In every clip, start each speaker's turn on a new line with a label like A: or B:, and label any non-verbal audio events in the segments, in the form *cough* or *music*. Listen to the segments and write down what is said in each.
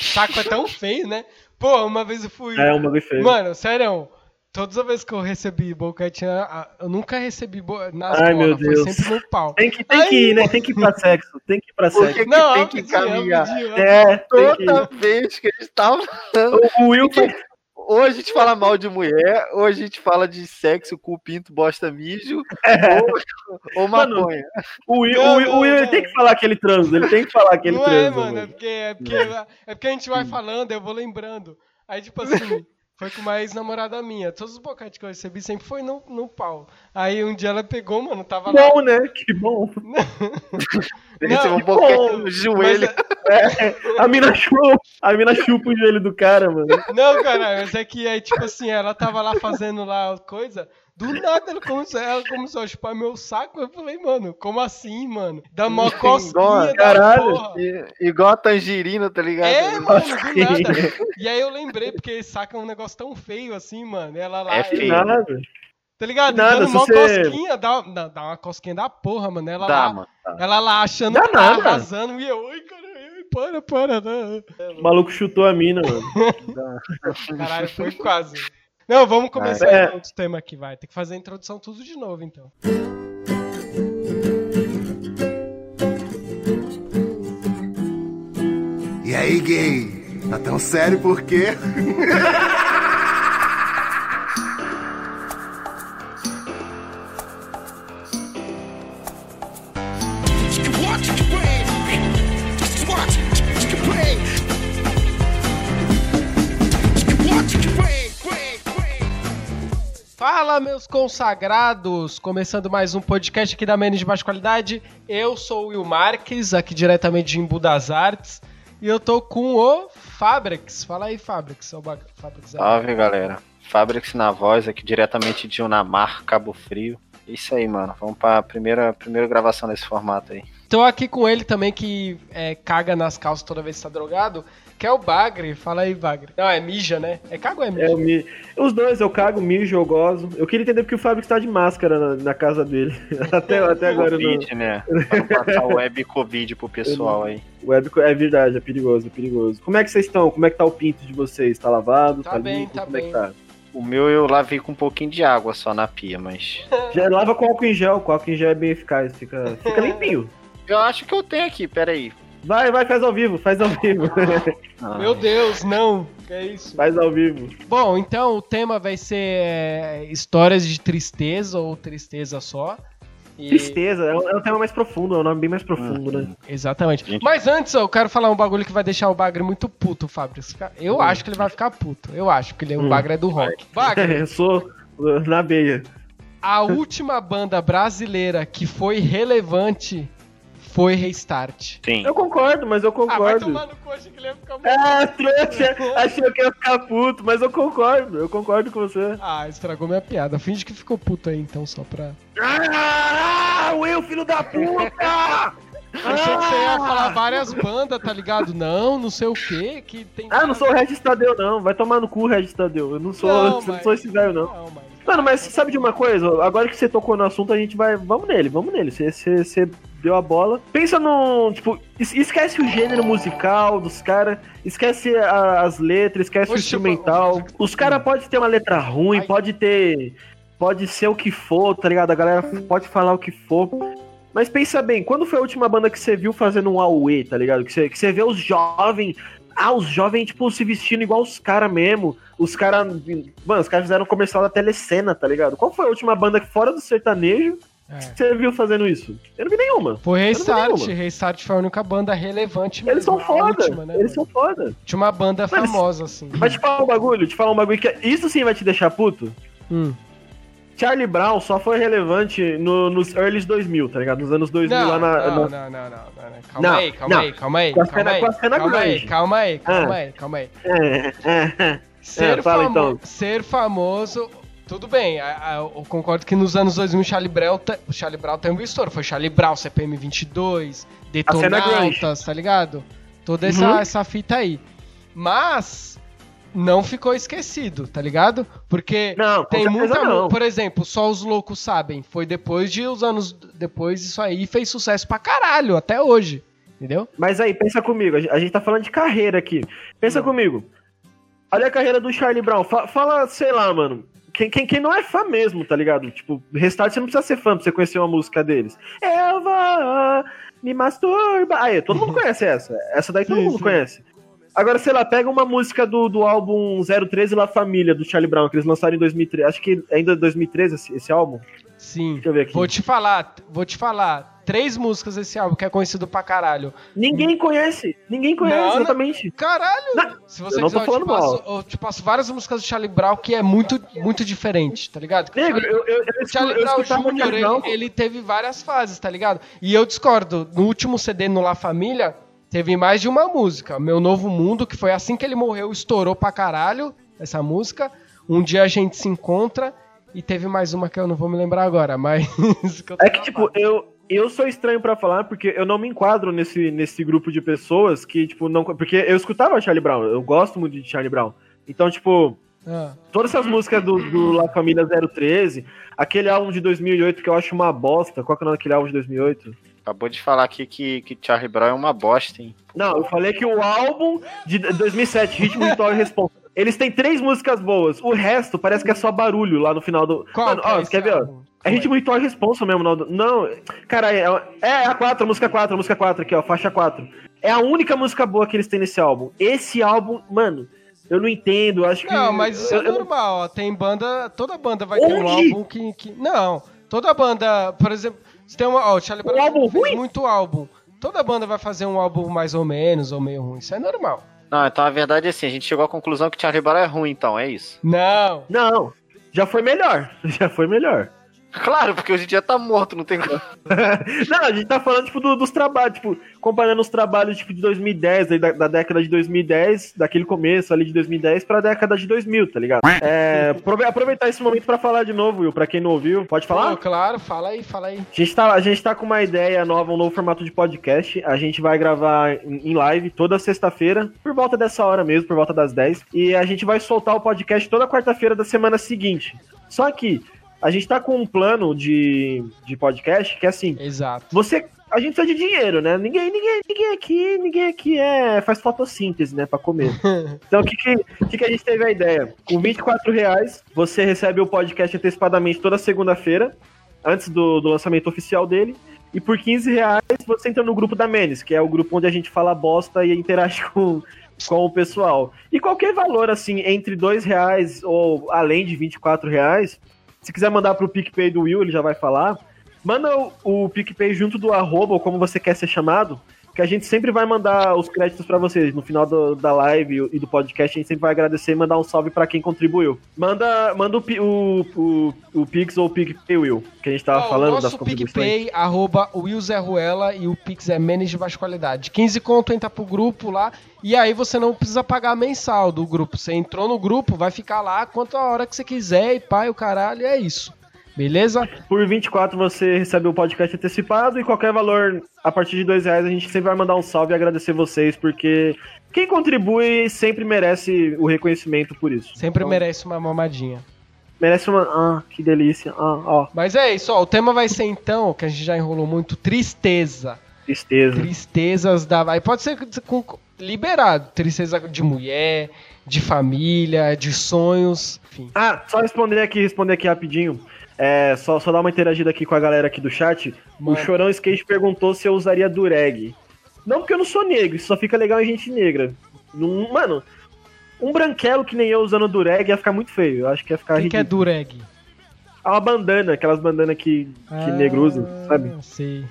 A: saco é tão feio, né? Pô, uma vez eu fui.
B: É, um bagulho feio.
A: Mano, sério, todas as vezes que eu recebi boquete, eu nunca recebi bo... nas
B: Ai, meu
A: bolas, foi
B: Deus.
A: sempre no pau.
B: Tem que, tem que ir, né? Tem que ir pra sexo. Tem que ir pra sexo.
C: que,
A: Não,
C: que tem que caminhar?
B: É,
C: Toda vez que a gente tava falando.
B: O Will foi.
C: Ou a gente fala mal de mulher, ou a gente fala de sexo, cu, pinto, bosta, mijo, ou, ou
B: Mano,
C: maconha.
B: O Will,
A: Não,
B: o Will, o tem que falar que ele transa. Ele tem que falar que ele
A: Não
B: transa.
A: é, mano, é
B: mano.
A: porque, é, porque, é porque a gente vai falando, eu vou lembrando. Aí, tipo assim, *laughs* foi com uma ex-namorada minha. Todos os boquetes que eu recebi sempre foi no, no pau. Aí um dia ela pegou, mano, tava lá.
B: Bom, né? Que bom. *laughs*
C: É um
A: que
C: boquete no joelho.
B: É, a mina chupa, a mina chupa o joelho do cara, mano.
A: Não, caralho, mas é que aí, tipo assim, ela tava lá fazendo lá coisa. Do nada ela começou, ela começou a chupar meu saco. Eu falei, mano, como assim, mano? Dá uma cosquinha da
B: caralho.
A: porra.
C: Igual a tangerina, tá ligado?
A: É, mano, do nada. *laughs* E aí eu lembrei, porque saca um negócio tão feio assim, mano. Ela lá.
C: É feio.
B: Nada.
A: Tá ligado?
B: Nada,
A: Dando uma
B: você-
A: cosquinha, dá, dá, dá uma cosquinha da porra, mano. Ela
C: Dá,
A: lá,
C: mano. dá.
A: ela lá achando
B: Dá
A: que tá arrasando. E eu, oi, caralho, para, para, não.
B: O maluco chutou a mina, mano. *laughs*
A: Caralho, foi quase. Não, vamos começar
B: É.
A: então outro tema aqui, vai. Tem que fazer a introdução tudo de novo, então.
D: E aí, gay? Tá tão sério por quê? *laughs*
A: Fala, meus consagrados! Começando mais um podcast aqui da Menos de Baixa Qualidade. Eu sou o Will Marques, aqui diretamente de Embu das Artes. E eu tô com o Fabrix. Fala aí, Fabrix. Fabrix.
C: Salve, galera. Fabrix na voz, aqui diretamente de Unamar, Cabo Frio. Isso aí, mano. Vamos pra primeira, primeira gravação nesse formato aí.
A: Tô aqui com ele também, que é, caga nas calças toda vez que tá drogado, que é o Bagre. Fala aí, Bagre. Não, é mija, né? É cago ou é mija?
B: É, eu me... Os dois, eu cago, mijo, eu gozo. Eu queria entender porque o Fábio está de máscara na, na casa dele. *laughs* até, até agora não.
C: Covid, né? Pra não passar o web Covid pro pessoal aí. *laughs*
B: Web é verdade, é perigoso, é perigoso. Como é que vocês estão? Como é que tá o pinto de vocês? Tá lavado?
A: Tá bem,
B: limpo?
A: tá
B: Como é
A: bem.
B: que tá?
C: O meu eu lavei com um pouquinho de água só na pia, mas. *laughs*
B: Já lava com álcool em gel, com álcool em gel é bem eficaz, fica, fica limpinho.
C: Eu acho que eu tenho aqui, peraí.
B: Vai, vai, faz ao vivo, faz ao vivo.
C: Ah, *laughs*
A: Meu Deus, não. Que é isso?
B: faz ao vivo.
A: Bom, então o tema vai ser é, histórias de tristeza ou tristeza só. E-
B: Tristeza, é um, é um tema mais profundo, é um nome bem mais profundo, né?
A: Exatamente.
C: Gente.
A: Mas antes, eu quero falar um bagulho que vai deixar o Bagre muito puto, Fábio. Eu acho que ele vai ficar puto. Eu acho que ele, o
B: Hum.
A: Bagre é do rock. Bagre, *laughs*
B: Eu sou na beia.
A: a última banda brasileira que foi relevante foi Restart.
C: Sim.
B: Eu concordo, mas eu
A: Ah, vai
B: concordo.
A: tomar no cu, achei que ele ia ficar muito...
B: Ah, *laughs* trouxa! Achei que ia ficar puto, mas eu concordo, eu concordo com você.
A: Ah, estragou minha piada. Finge que ficou puto aí, então, só pra...
B: Ah, Will, filho da puta! *laughs*
A: Achei que você ia falar várias bandas, tá ligado? Não, não sei o quê, que tem...
B: Ah, não sou o Regis Tadeu, não. Vai tomar no cu, Regis Tadeu. Eu não sou,
A: Não, *laughs*
B: eu não sou esse velho, não.
A: Não, mas...
B: Mano, mas sabe de uma coisa? Agora que você tocou no assunto, a gente vai. Vamos nele, vamos nele. Você, você, você deu a bola. Pensa no. Tipo, es- esquece o gênero musical dos caras. Esquece a- as letras, esquece o
A: Oxe,
B: instrumental. Os caras podem ter uma letra ruim,
A: Ai.
B: pode ter. Pode ser o que for, tá ligado? A galera pode falar o que for. Mas pensa bem, quando foi a última banda que você viu fazendo um Aue, tá ligado? Que você, que você vê os jovens. Ah, os jovens, tipo, se vestindo igual os caras mesmo. Os caras. Mano, os caras fizeram um comercial da telecena, tá ligado? Qual foi a última banda que fora do sertanejo
A: É.
B: que você viu fazendo isso? Eu não vi nenhuma.
A: Foi Restart. Restart foi a única banda relevante
B: Eles são
A: mesmo, a
B: foda.
A: última, né,
B: Eles
A: mano?
B: são foda.
A: Tinha uma banda
B: Mas-
A: famosa, assim.
B: Mas te falar um bagulho, te falar um bagulho que. Isso sim vai te deixar puto?
A: Hum.
B: Charlie Brown só foi relevante no- nos early 2000, tá ligado? Nos anos 2000
A: Não,
B: lá na.
A: não,
B: na-
A: não, não, não, não, não. Calma
B: Não,
A: aí, calma
B: não.
A: aí, calma aí,
B: Com a
A: calma
B: cena-
A: aí, calma aí,
B: grande.
A: calma aí, calma
B: Ah.
A: aí, calma aí.
B: É, é, é.
A: Ser,
B: fala
A: famo-
B: então.
A: ser famoso, tudo bem, eu concordo que nos anos 2000 o Charlie Brown, o Charlie Brown tem um estouro, foi Charlie Brown, CPM 22,
B: cena grunge.
A: Detonautas, tá ligado? Toda essa,
B: Uhum.
A: essa fita aí. Mas não ficou esquecido, tá ligado? Porque
B: Não,
A: tem muita,
B: não.
A: por exemplo, só os loucos sabem, foi depois de os anos depois isso aí fez sucesso pra caralho até hoje. Entendeu?
B: Mas aí, pensa comigo, a gente- tá falando de carreira aqui. Pensa comigo. Olha a carreira do Charlie Brown. Fa- fala, sei lá, mano. Quem, quem, quem não é fã mesmo, tá ligado? Tipo, restart você não precisa ser fã pra você conhecer uma música deles. Vou me masturba. Aí, todo mundo *laughs* conhece essa. Essa daí todo
A: Sim,
B: mundo
A: sim.
B: conhece. Agora, sei lá, pega uma música do, do álbum 013 La Família, do Charlie Brown, que eles lançaram em 2013. Acho que ainda é 2013 esse, esse álbum.
A: Sim.
B: Deixa eu ver aqui.
A: Vou te falar, vou te falar. Três músicas desse álbum que é conhecido pra caralho.
B: Ninguém conhece. Ninguém conhece,
A: Não, não.
B: exatamente.
A: Caralho!
B: Não,
A: Se você
B: eu não tô
A: quiser, eu te,
B: falando mal.
A: passo, eu te passo várias músicas do Charlie Brown que é muito, muito diferente, tá ligado?
B: Negro, eu, eu, eu,
A: O Charlie
B: eu
A: Brown Jr., ele, ele teve várias fases, tá ligado? E eu discordo. No último CD no La Família, teve mais de uma música. Meu Novo Mundo, que foi assim que ele morreu, estourou pra caralho essa música. Um dia a gente se encontra. E teve mais uma que eu não vou me lembrar agora, *laughs* mas.
B: É que, tipo, eu, eu sou estranho pra falar porque eu não me enquadro nesse, nesse grupo de pessoas que, tipo, não. Porque eu escutava Charlie Brown, eu gosto muito de Charlie Brown. Então, tipo,
A: Ah,
B: todas essas músicas do, do La Família 013, aquele álbum de 2008 que eu acho uma bosta. Qual que é o nome daquele álbum de 2008?
C: Acabou de falar aqui que, que Charlie Brown é uma bosta, hein?
B: Não, eu falei que o álbum de 2007, Ritmo, Ritual e Responsa, eles têm três músicas boas. O resto parece que é só barulho lá no final do.
A: qual
B: Mano,
A: que
B: ó,
A: é
B: quer ver,
A: álbum?
B: É ritmo ritual e responsa mesmo, não. Não, cara, é, é a 4, a música 4, a música 4 aqui, ó, faixa 4. É a única música boa que eles têm nesse álbum. Esse álbum, mano, eu não entendo, acho que.
A: Não, mas isso
B: eu,
A: é normal, ó. Tem banda. Toda banda vai ter um
B: Onde?
A: álbum que, que. Não. Toda banda, por exemplo, se tem uma. Ó, o Charlie
B: Um
A: Brown
B: álbum
A: fez
B: ruim?
A: muito álbum. Toda banda vai fazer um álbum mais ou menos, ou meio ruim. Isso é normal.
C: Não, então a verdade é assim, a gente chegou à conclusão que Charlie Brown é ruim, então, é isso.
A: Não.
B: Não, já foi melhor. *laughs* Já foi melhor.
C: Claro, porque hoje em dia tá morto, não tem como. *laughs*
B: Não, a gente tá falando, tipo, do- dos trabalhos, tipo, comparando os trabalhos, tipo, de 2010, aí da, da década de 2010, daquele começo ali de 2010 pra década de 2000, tá ligado? É, aprove- aproveitar esse momento pra falar de novo, Will, pra quem não ouviu, pode falar?
A: Pô, claro, fala aí, fala aí.
B: A gente, tá, a gente tá com uma ideia nova, um novo formato de podcast. A gente vai gravar em, em live toda sexta-feira, por volta dessa hora mesmo, por volta das 10. E a gente vai soltar o podcast toda quarta-feira da semana seguinte. Só que a gente tá com um plano de, de podcast que é assim:
A: Exato.
B: você. A gente precisa de dinheiro, né? Ninguém, ninguém, ninguém aqui, ninguém aqui é, faz fotossíntese, né, pra comer. *laughs* Então, o que, que, que a gente teve a ideia? Com 24 reais, você recebe o podcast antecipadamente toda segunda-feira, antes do, do lançamento oficial dele. E por 15 reais, você entra no grupo da Menes, que é o grupo onde a gente fala bosta e interage com, com o pessoal. E qualquer valor, assim, entre 2 reais ou além de 24 reais, se quiser mandar pro PicPay do Will, ele já vai falar. Manda o, o PicPay junto do arroba, ou como você quer ser chamado, que a gente sempre vai mandar os créditos pra vocês. No final do- da live e do podcast, a gente sempre vai agradecer e mandar um salve pra quem contribuiu. Manda, manda o, o, o, o Pix ou o PicPay, Will, que a gente tava
A: Ó,
B: falando
A: o
B: das
A: nosso
B: contribuições.
A: PicPay, arroba Will Zé Ruela, e o Pix é menos de baixa qualidade. 15 conto entra pro grupo lá, e aí você não precisa pagar mensal do grupo. Você entrou no grupo, vai ficar lá quanto a hora que você quiser, e pai, o caralho, é isso. Beleza?
B: Por 24 você recebe o podcast antecipado e qualquer valor a partir de dois reais a gente sempre vai mandar um salve e agradecer vocês, porque quem contribui sempre merece o reconhecimento por isso.
A: Sempre
B: Então,
A: merece uma mamadinha.
B: Merece uma. Ah, que delícia. Ah, ó,
A: Mas é isso, ó. O tema vai ser então, que a gente já enrolou muito, tristeza.
B: tristeza.
A: Tristezas da. Aí pode ser com- liberado. Tristeza de mulher, de família, de sonhos, enfim.
B: Ah, só responder aqui, responder aqui rapidinho. É, só, só dar uma interagida aqui com a galera aqui do chat.
A: Mano.
B: O Chorão Skate perguntou se eu usaria dureg. Não porque eu não sou negro, isso só fica legal em gente negra. Não- mano, um branquelo que nem eu usando dureg ia ficar muito feio. Eu acho que ia ficar
A: O que, que é dureg?
B: É uma bandana, aquelas bandanas que, que negro usa, sabe?
A: Ah, Sei.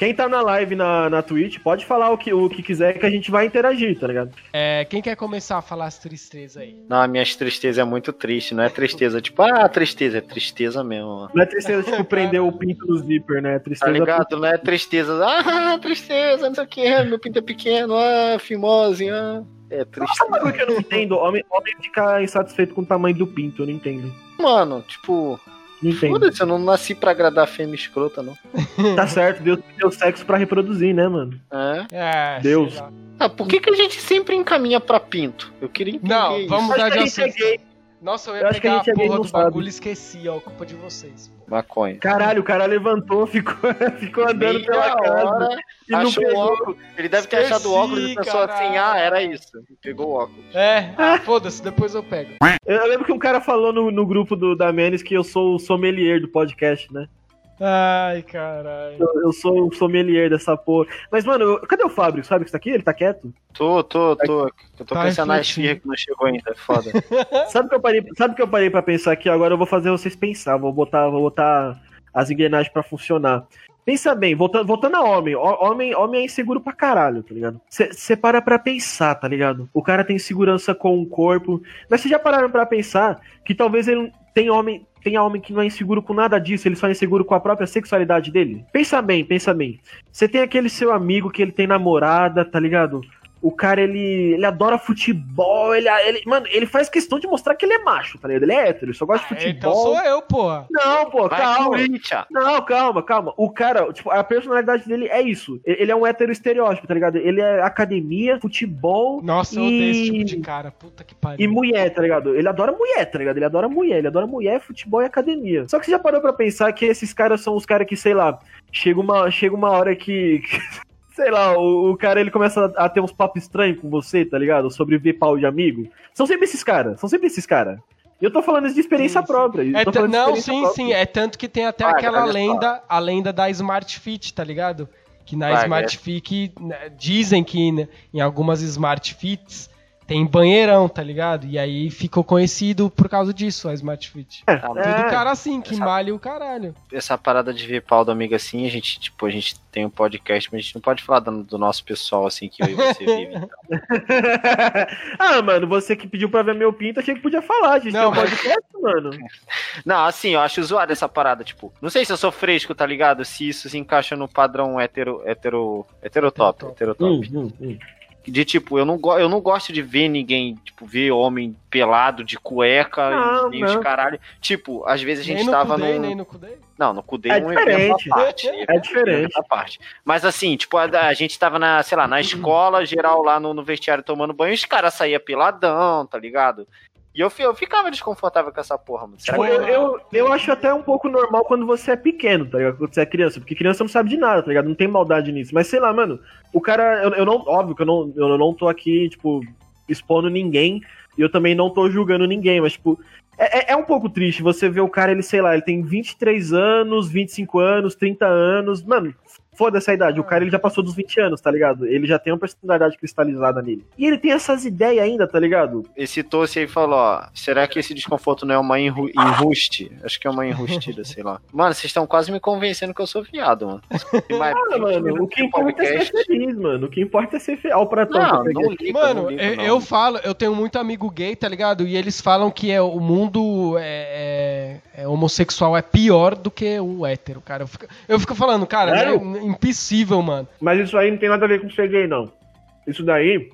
B: Quem tá na live na, na Twitch pode falar o que, o que quiser que a gente vai interagir, tá ligado?
A: É, quem quer começar a falar as tristezas aí?
C: Não, a minha tristeza é muito triste, não é tristeza tipo, ah, tristeza, é tristeza mesmo. mano.
B: Não é tristeza, tipo, prender o pinto no zíper, né? É
C: Tá
B: tristeza
C: ligado? Não é tristeza, ah, tristeza, não sei o que, meu pinto é pequeno, ah, fimose, ah. É
B: Sabe
C: triste.
B: coisa que eu não entendo? Homem, homem fica insatisfeito com o tamanho do pinto, eu não entendo.
C: Mano, tipo,
B: Não
C: foda-se, eu não nasci pra agradar a fêmea escrota, não. *laughs*
B: Tá certo, Deus me deu sexo pra reproduzir, né, mano?
C: É.
A: É,
B: Deus.
C: Ah, por que, que a gente sempre encaminha pra pinto? Eu queria entender
A: Não,
C: isso.
A: vamos- Mudar
B: que
A: de assunto. Nossa, eu ia
B: Eu acho que a
A: pegar a,
B: gente é
A: porra
B: não
A: do
B: sabe.
A: bagulho e esqueci, ó. Culpa de vocês.
C: Maconha.
B: Caralho, o cara levantou, *laughs* ficou, ficou andando pela casa e não
C: achou o
B: pegou.
C: óculos. Ele deve ter
A: Esqueci,
C: achado o óculos e pensou assim, ah, era isso. Pegou o óculos.
A: É, ah, foda-se, depois eu pego.
B: Eu, eu lembro que um cara falou no, no grupo do, da Menes que eu sou o sommelier do podcast, né?
A: Ai, caralho.
B: Eu, eu sou o sommelier dessa porra. Mas, mano, eu- cadê o Fábio? Sabe que tá aqui? Ele tá quieto?
C: Tô, tô, tô. Eu tô
A: Tá
C: pensando na esfirra que não chegou ainda, é foda. *laughs*
B: Sabe que eu parei, sabe que eu parei para pensar aqui? Agora eu vou fazer vocês pensar, vou botar, vou botar as engrenagens pra funcionar. Pensa bem, voltando, voltando a homem, Ho- homem, homem é inseguro pra caralho, tá ligado? Você para pra pensar, tá ligado? O cara tem segurança com o corpo, mas vocês já pararam pra pensar que talvez ele tem homem, tenha homem que não é inseguro com nada disso, ele só é inseguro com a própria sexualidade dele? Pensa bem, pensa bem. Você tem aquele seu amigo que ele tem namorada, tá ligado? O cara, ele, ele adora futebol, ele, ele. Mano, ele faz questão de mostrar que ele é macho, tá ligado? Ele é hétero, ele só gosta de
A: Então
B: futebol.
A: sou eu, porra.
B: Não, pô,
C: Vai,
B: calma. Não, calma, calma. O cara, tipo, a personalidade dele é isso. Ele é um hétero estereótipo, tá ligado? Ele é academia, futebol
A: Nossa, eu
B: E-
A: odeio esse tipo de cara. Puta que pariu.
B: e mulher, tá ligado? Ele adora mulher, tá ligado? Ele adora mulher, ele adora mulher, futebol e academia. Só que você já parou pra pensar que esses caras são os caras que, sei lá, chega uma, chega uma hora que. Sei lá, o, o cara ele começa a ter uns papos estranhos com você, tá ligado? Sobre ver pau de amigo. São sempre esses caras, são sempre esses caras. Eu tô falando isso de experiência
A: Sim, sim.
B: própria.
A: É não,
B: experiência
A: sim,
B: própria.
A: sim. É tanto que tem até
C: Vai,
A: aquela lenda, a lenda da Smart Fit, tá ligado? Que na
C: Vai,
A: Smart Fit, né, dizem que né, em algumas Smart Fits tem banheirão, tá ligado? E aí ficou conhecido por causa disso, a Smart Fit.
C: Ah,
A: Tudo
B: É.
A: cara assim, que
C: Essa-
A: malha o caralho.
C: essa parada de ver pau do amigo assim, a gente, tipo, a gente tem um podcast, mas a gente não pode falar do, do nosso pessoal assim que eu e você vive. então. *laughs*
B: ah, mano, você que pediu pra ver meu pinto, achei que podia falar. A gente
A: Não,
B: tem um
A: mas-
B: podcast, mano. *laughs*
C: Não, assim, eu acho zoado essa parada, tipo, não sei se eu sou fresco, tá ligado? Se isso se encaixa no padrão hetero, hetero, heterotop,
A: Heterotop.
C: heterotop.
B: Hum, hum, hum.
C: De tipo, eu não, go eu não gosto de ver ninguém, tipo, ver homem pelado de cueca
B: Não,
C: e nem os
B: não.
C: caralho. Tipo, às vezes a gente
A: nem no
C: tava
A: Kudei,
C: num...
A: nem no Kudei.
C: Não, no Kudei
B: É
C: é um evento
B: diferente.
C: à parte.
B: É diferente.
C: à parte. Mas assim, tipo, a, a gente tava na, sei lá, na *clears throat* escola, geral lá no, no vestiário tomando banho, os caras saíam peladão, tá ligado? E eu, eu ficava desconfortável com essa porra, mano.
B: Tipo, eu, eu, eu acho até um pouco normal quando você é pequeno, tá ligado? Quando você é criança, porque criança não sabe de nada, tá ligado? Não tem maldade nisso. Mas sei lá, mano, o cara, eu, eu não, óbvio que eu não, eu não tô aqui, tipo, expondo ninguém, e eu também não tô julgando ninguém, mas, tipo, é, é- é um pouco triste você ver o cara, ele, sei lá, ele tem 23 anos, 25 anos, 30 anos, mano. Foda-se a idade, o cara ele já passou dos 20 anos, tá ligado? Ele já tem uma personalidade cristalizada nele. E ele tem essas ideias ainda, tá ligado?
C: Esse Tosse aí falou, ó, será que esse desconforto não é uma enru enruste? Acho que é uma enrustida, sei lá. Mano, vocês estão quase me convencendo que eu sou viado, mano. Mais
B: Ah,
C: 20
B: mano,
C: minutos
B: o que importa é ser feliz, mano. O que importa é ser fiel pra tanto.
A: Mano,
C: não ligo,
A: eu,
C: não.
A: eu falo, eu tenho muito amigo gay, tá ligado? E eles falam que é, o mundo é, é- é homossexual é pior do que o hétero, cara. Eu fico, eu fico falando, cara,
B: Sério?
A: Impossível, mano.
B: Mas isso aí não tem nada a ver com ser gay, não. Isso daí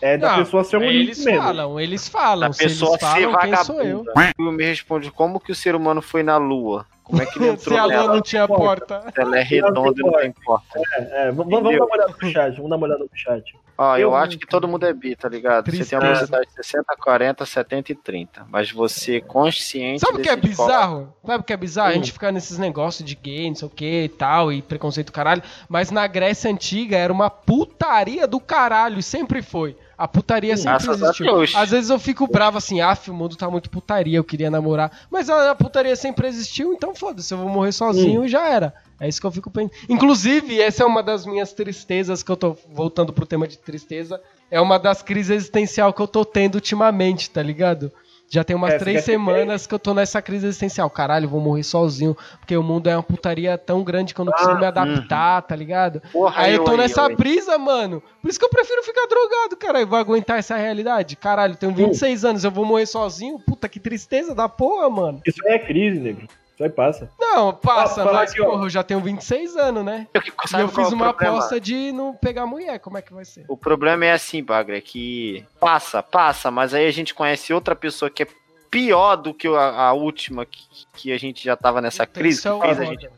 B: é da
A: Não,
B: pessoa ser um
A: eles
B: mesmo.
A: falam, eles falam.
C: A
A: Se eles
C: pessoa ser
A: falam, quem sou eu?
C: vagabunda. O me responde como que o ser humano foi na lua? Como é que ele *laughs*
A: Se
C: entrou
A: a lua não tinha porta.
C: Ela é redonda e não tem porta.
B: É, é, vamos, vamos dar uma olhada no chat. Vamos dar uma olhada no chat.
C: Ó, eu,
B: Eu-
C: acho que todo mundo é bi, tá ligado? Você tem a
A: Tristeza.
C: velocidade de 60, 40, 70 e 30. Mas você consciente.
A: Sabe o que é
C: decide qual-
A: bizarro? Sabe o que é bizarro? A
B: Hum.
A: gente ficar nesses negócios de gay, não sei o que e tal, e preconceito caralho. Mas na Grécia Antiga era uma putaria do caralho, e sempre foi. A putaria sempre existiu. Às vezes eu fico bravo assim, af, o mundo tá muito putaria, eu queria namorar. Mas a, a putaria sempre existiu, então foda-se, eu vou morrer sozinho e já era. É isso que eu fico pensando. Inclusive, essa é uma das minhas tristezas que eu tô voltando pro tema de tristeza. É uma das crises existencial que eu tô tendo ultimamente, tá ligado? Já tem umas
B: É,
A: três semanas que eu tô nessa crise existencial. Caralho, vou morrer sozinho, porque o mundo é uma putaria tão grande que eu não consigo
B: Ah,
A: me adaptar, tá ligado?
C: Porra,
A: Aí eu tô nessa brisa, mano. Por isso que eu prefiro ficar drogado, cara. Eu vou aguentar essa realidade. Caralho, tenho 26 anos, eu vou morrer sozinho. Puta, que tristeza da porra, mano.
B: Isso aí é crise, nego. Aí passa.
A: Não, passa,
B: Ah,
A: mas,
B: aqui,
A: porra, eu já tenho 26 anos, né?
C: Eu,
A: E eu fiz uma
C: problema?
A: aposta de não pegar mulher. Como é que vai ser?
C: O problema é assim, Bagre, é que passa, passa, mas aí a gente conhece outra pessoa que é pior do que a, a última que, que a gente já tava nessa
A: Puta,
C: crise
A: é
C: que fez a gente.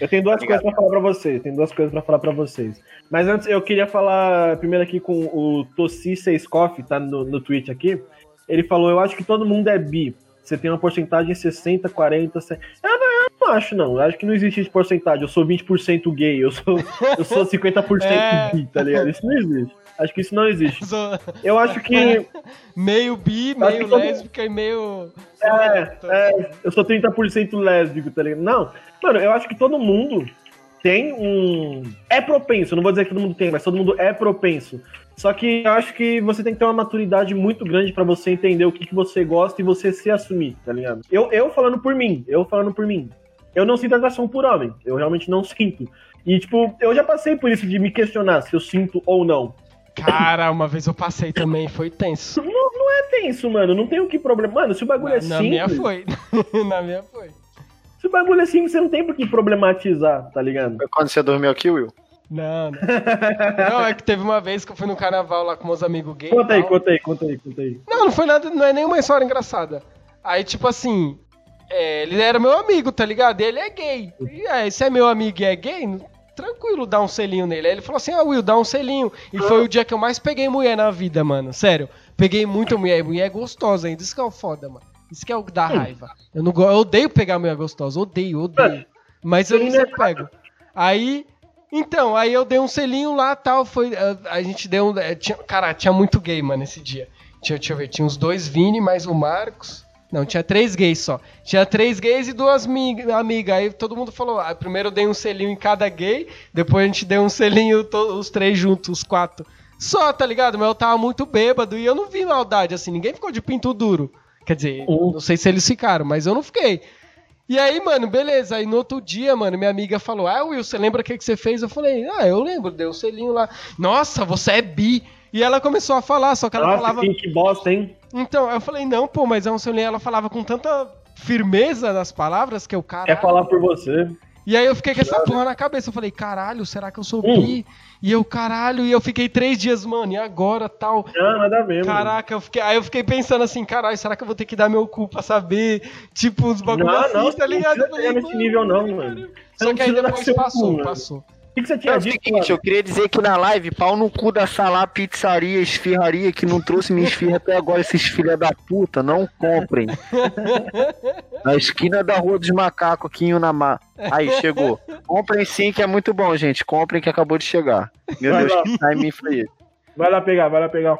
B: Eu tenho duas
C: Obrigado.
B: coisas pra falar pra vocês. Tenho duas coisas pra falar pra vocês. Mas antes, eu queria falar primeiro aqui com o Tossi Seiskoff, tá no, no Twitch aqui. Ele falou, eu acho que todo mundo é bi. Você tem uma porcentagem 60, 40, 100. Eu não, eu não acho, não. Eu acho que não existe porcentagem. Eu sou 20% gay, eu sou, eu sou 50% *laughs*
A: É.
B: bi, tá ligado? Isso não existe. Acho que isso não existe. *laughs* Eu acho que.
A: meio bi, meio
B: todo-
A: lésbica e meio.
B: É, é, eu sou 30% lésbico, tá ligado? Não, mano, eu acho que todo mundo tem um. É propenso, não vou dizer que todo mundo tem, mas todo mundo é propenso. Só que eu acho que você tem que ter uma maturidade muito grande pra você entender o que, que você gosta e você se assumir, tá ligado? Eu, eu falando por mim, eu falando por mim. Eu não sinto atração por homem, eu realmente não sinto. E, tipo, eu já passei por isso de me questionar se eu sinto ou não.
A: Cara, uma vez eu passei também, foi tenso.
B: É tenso, mano, não tem o que problema. Mano, se o bagulho é
A: Na, na
B: simples.
A: minha foi. *laughs* na minha foi.
B: Se o bagulho é simples, você não tem por que problematizar, tá ligado?
C: Foi quando você dormiu aqui, Will?
A: Não, não. Não, é que teve uma vez que eu fui no carnaval lá com meus amigos gays.
B: Conta aí, conta aí, conta aí, conta aí.
A: Não, não foi nada, não é nenhuma história engraçada. Aí, tipo assim, é, ele era meu amigo, tá ligado? E ele é gay. E aí, se é meu amigo e é gay, tranquilo dar um selinho nele. Aí ele falou assim: Ah, Will, dá um selinho. E foi o dia que eu mais peguei mulher na vida, mano. Sério. Peguei muita mulher. E mulher gostosa ainda. Isso que é o foda, mano. Isso que é o que dá raiva. Eu, não, eu odeio pegar mulher gostosa. Odeio, odeio. Mas eu não
B: Selinho é
A: sempre pego. Aí. Então, aí eu dei um selinho lá tal. Foi, a, a gente deu um. é, Tinha, cara, tinha muito gay, mano, esse dia. Tinha, deixa eu ver, tinha uns dois Vini, mais o Marcos. Não, tinha três gays só. Tinha três gays e duas mi- amigas. Aí todo mundo falou: ah, primeiro eu dei um selinho em cada gay, depois a gente deu um selinho os três juntos, os quatro. Só, tá ligado? Mas eu tava muito bêbado e eu não vi maldade, assim, ninguém ficou de pinto duro. Quer dizer, não sei se eles ficaram, mas eu não fiquei. E aí, mano, beleza. Aí no outro dia, mano, minha amiga falou: Ah, Will, você lembra o que, que você fez? Eu falei: Ah, eu lembro, deu um selinho lá. Nossa, você é bi. E ela começou a falar, só que ela
B: Nossa,
A: falava.
B: que, que bosta, hein?
A: Então, eu falei: Não, pô, mas é um selinho. Ela falava com tanta firmeza nas palavras que eu, cara.
B: Quer falar por você?
A: E aí eu fiquei com essa porra na cabeça. Eu falei, caralho, será que eu sou
B: Hum.
A: bi? E eu, caralho, e eu fiquei três dias, mano, e agora tal?
B: Não, nada mano.
A: Caraca, eu fiquei, aí eu fiquei pensando assim, caralho, será que eu vou ter que dar meu cu pra saber? Tipo, uns bagulho
B: Não,
A: assim,
B: não,
A: tá
B: não
A: ligado?
B: nesse
A: mano,
B: nível não,
A: caralho.
B: mano. Você
A: Só
B: não
A: que aí depois passou,
B: mano.
A: passou.
B: O que, que você
C: É
B: tinha
C: o
B: dito?
C: seguinte, eu queria dizer que na live, pau no cu da Salá Pizzaria, esfirraria, que não trouxe minha esfirra até agora, esses filha da puta, não comprem. *laughs* Na esquina da Rua dos Macacos, aqui em Unamar. Aí, chegou. Comprem sim, que é muito bom, gente. Comprem que acabou de chegar. Meu
B: Vai
C: Deus,
B: lá.
C: que timing foi esse?
B: Vai lá pegar, vai lá pegar.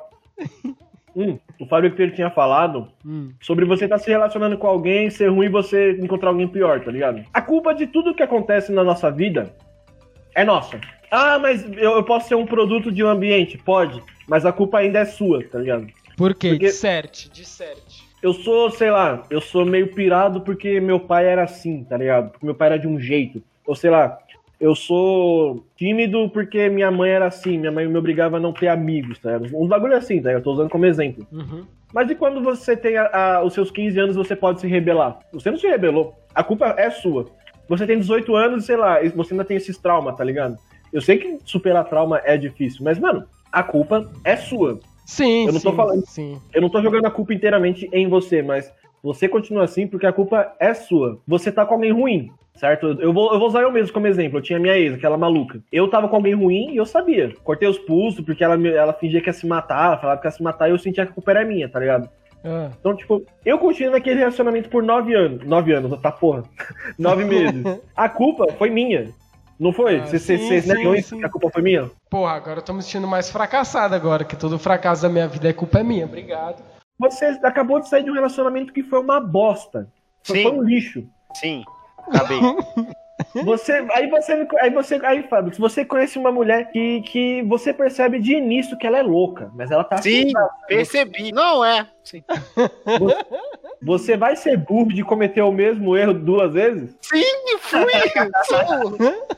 B: Hum, o Fábio que ele tinha falado
A: Hum.
B: sobre você estar se relacionando com alguém, ser ruim e você encontrar alguém pior, tá ligado? A culpa de tudo que acontece na nossa vida é nossa. Ah, mas eu, eu posso ser um produto de um ambiente? Pode. Mas a culpa ainda é sua, tá ligado?
A: Por quê?
B: Porque-
A: Disserte, disserte.
B: Eu sou, sei lá, eu sou meio pirado porque meu pai era assim, tá ligado? Porque meu pai era de um jeito. Ou sei lá, eu sou tímido porque minha mãe era assim, minha mãe me obrigava a não ter amigos, tá ligado? Um bagulho assim, tá ligado? Eu tô usando como exemplo.
A: Uhum.
B: Mas e quando você tem a- a- os seus 15 anos, você pode se rebelar? Você não se rebelou. A culpa é sua. Você tem 18 anos, sei lá, você ainda tem esses traumas, tá ligado? Eu sei que superar trauma é difícil, mas, mano, a culpa é sua.
A: Sim,
B: Eu não tô
A: sim,
B: falando.
A: sim.
B: Eu não tô jogando a culpa inteiramente em você, mas você continua assim porque a culpa é sua. Você tá com alguém ruim, certo? Eu vou, eu vou usar eu mesmo como exemplo. Eu tinha minha ex, aquela maluca. Eu tava com alguém ruim e eu sabia. Cortei os pulsos porque ela, ela fingia que ia se matar, falava que ia se matar e eu sentia que a culpa era minha, tá ligado?
A: Ah,
B: Então, tipo, eu continuei naquele relacionamento por nove anos. Nove anos, tá porra. *laughs* nove meses. A culpa foi minha. Não foi?
A: Ah,
B: Vocês
A: sim,
B: vocês negam
A: sim,
B: isso?
A: sim.
B: Que a culpa foi minha?
A: Porra, agora eu tô me sentindo mais fracassado agora, que todo fracasso da minha vida é culpa minha. Obrigado.
B: Você acabou de sair de um relacionamento que foi uma bosta. Foi,
C: Sim.
B: foi um lixo.
C: Sim, acabei. *laughs*
B: Você, aí você, aí você, aí Fábio, se você conhece uma mulher que, que você percebe de início que ela é louca, mas ela tá
C: Sim,
B: assustada.
C: percebi. Não é. Sim,
B: Você vai ser burro de cometer o mesmo erro duas vezes?
C: Sim fui. *laughs*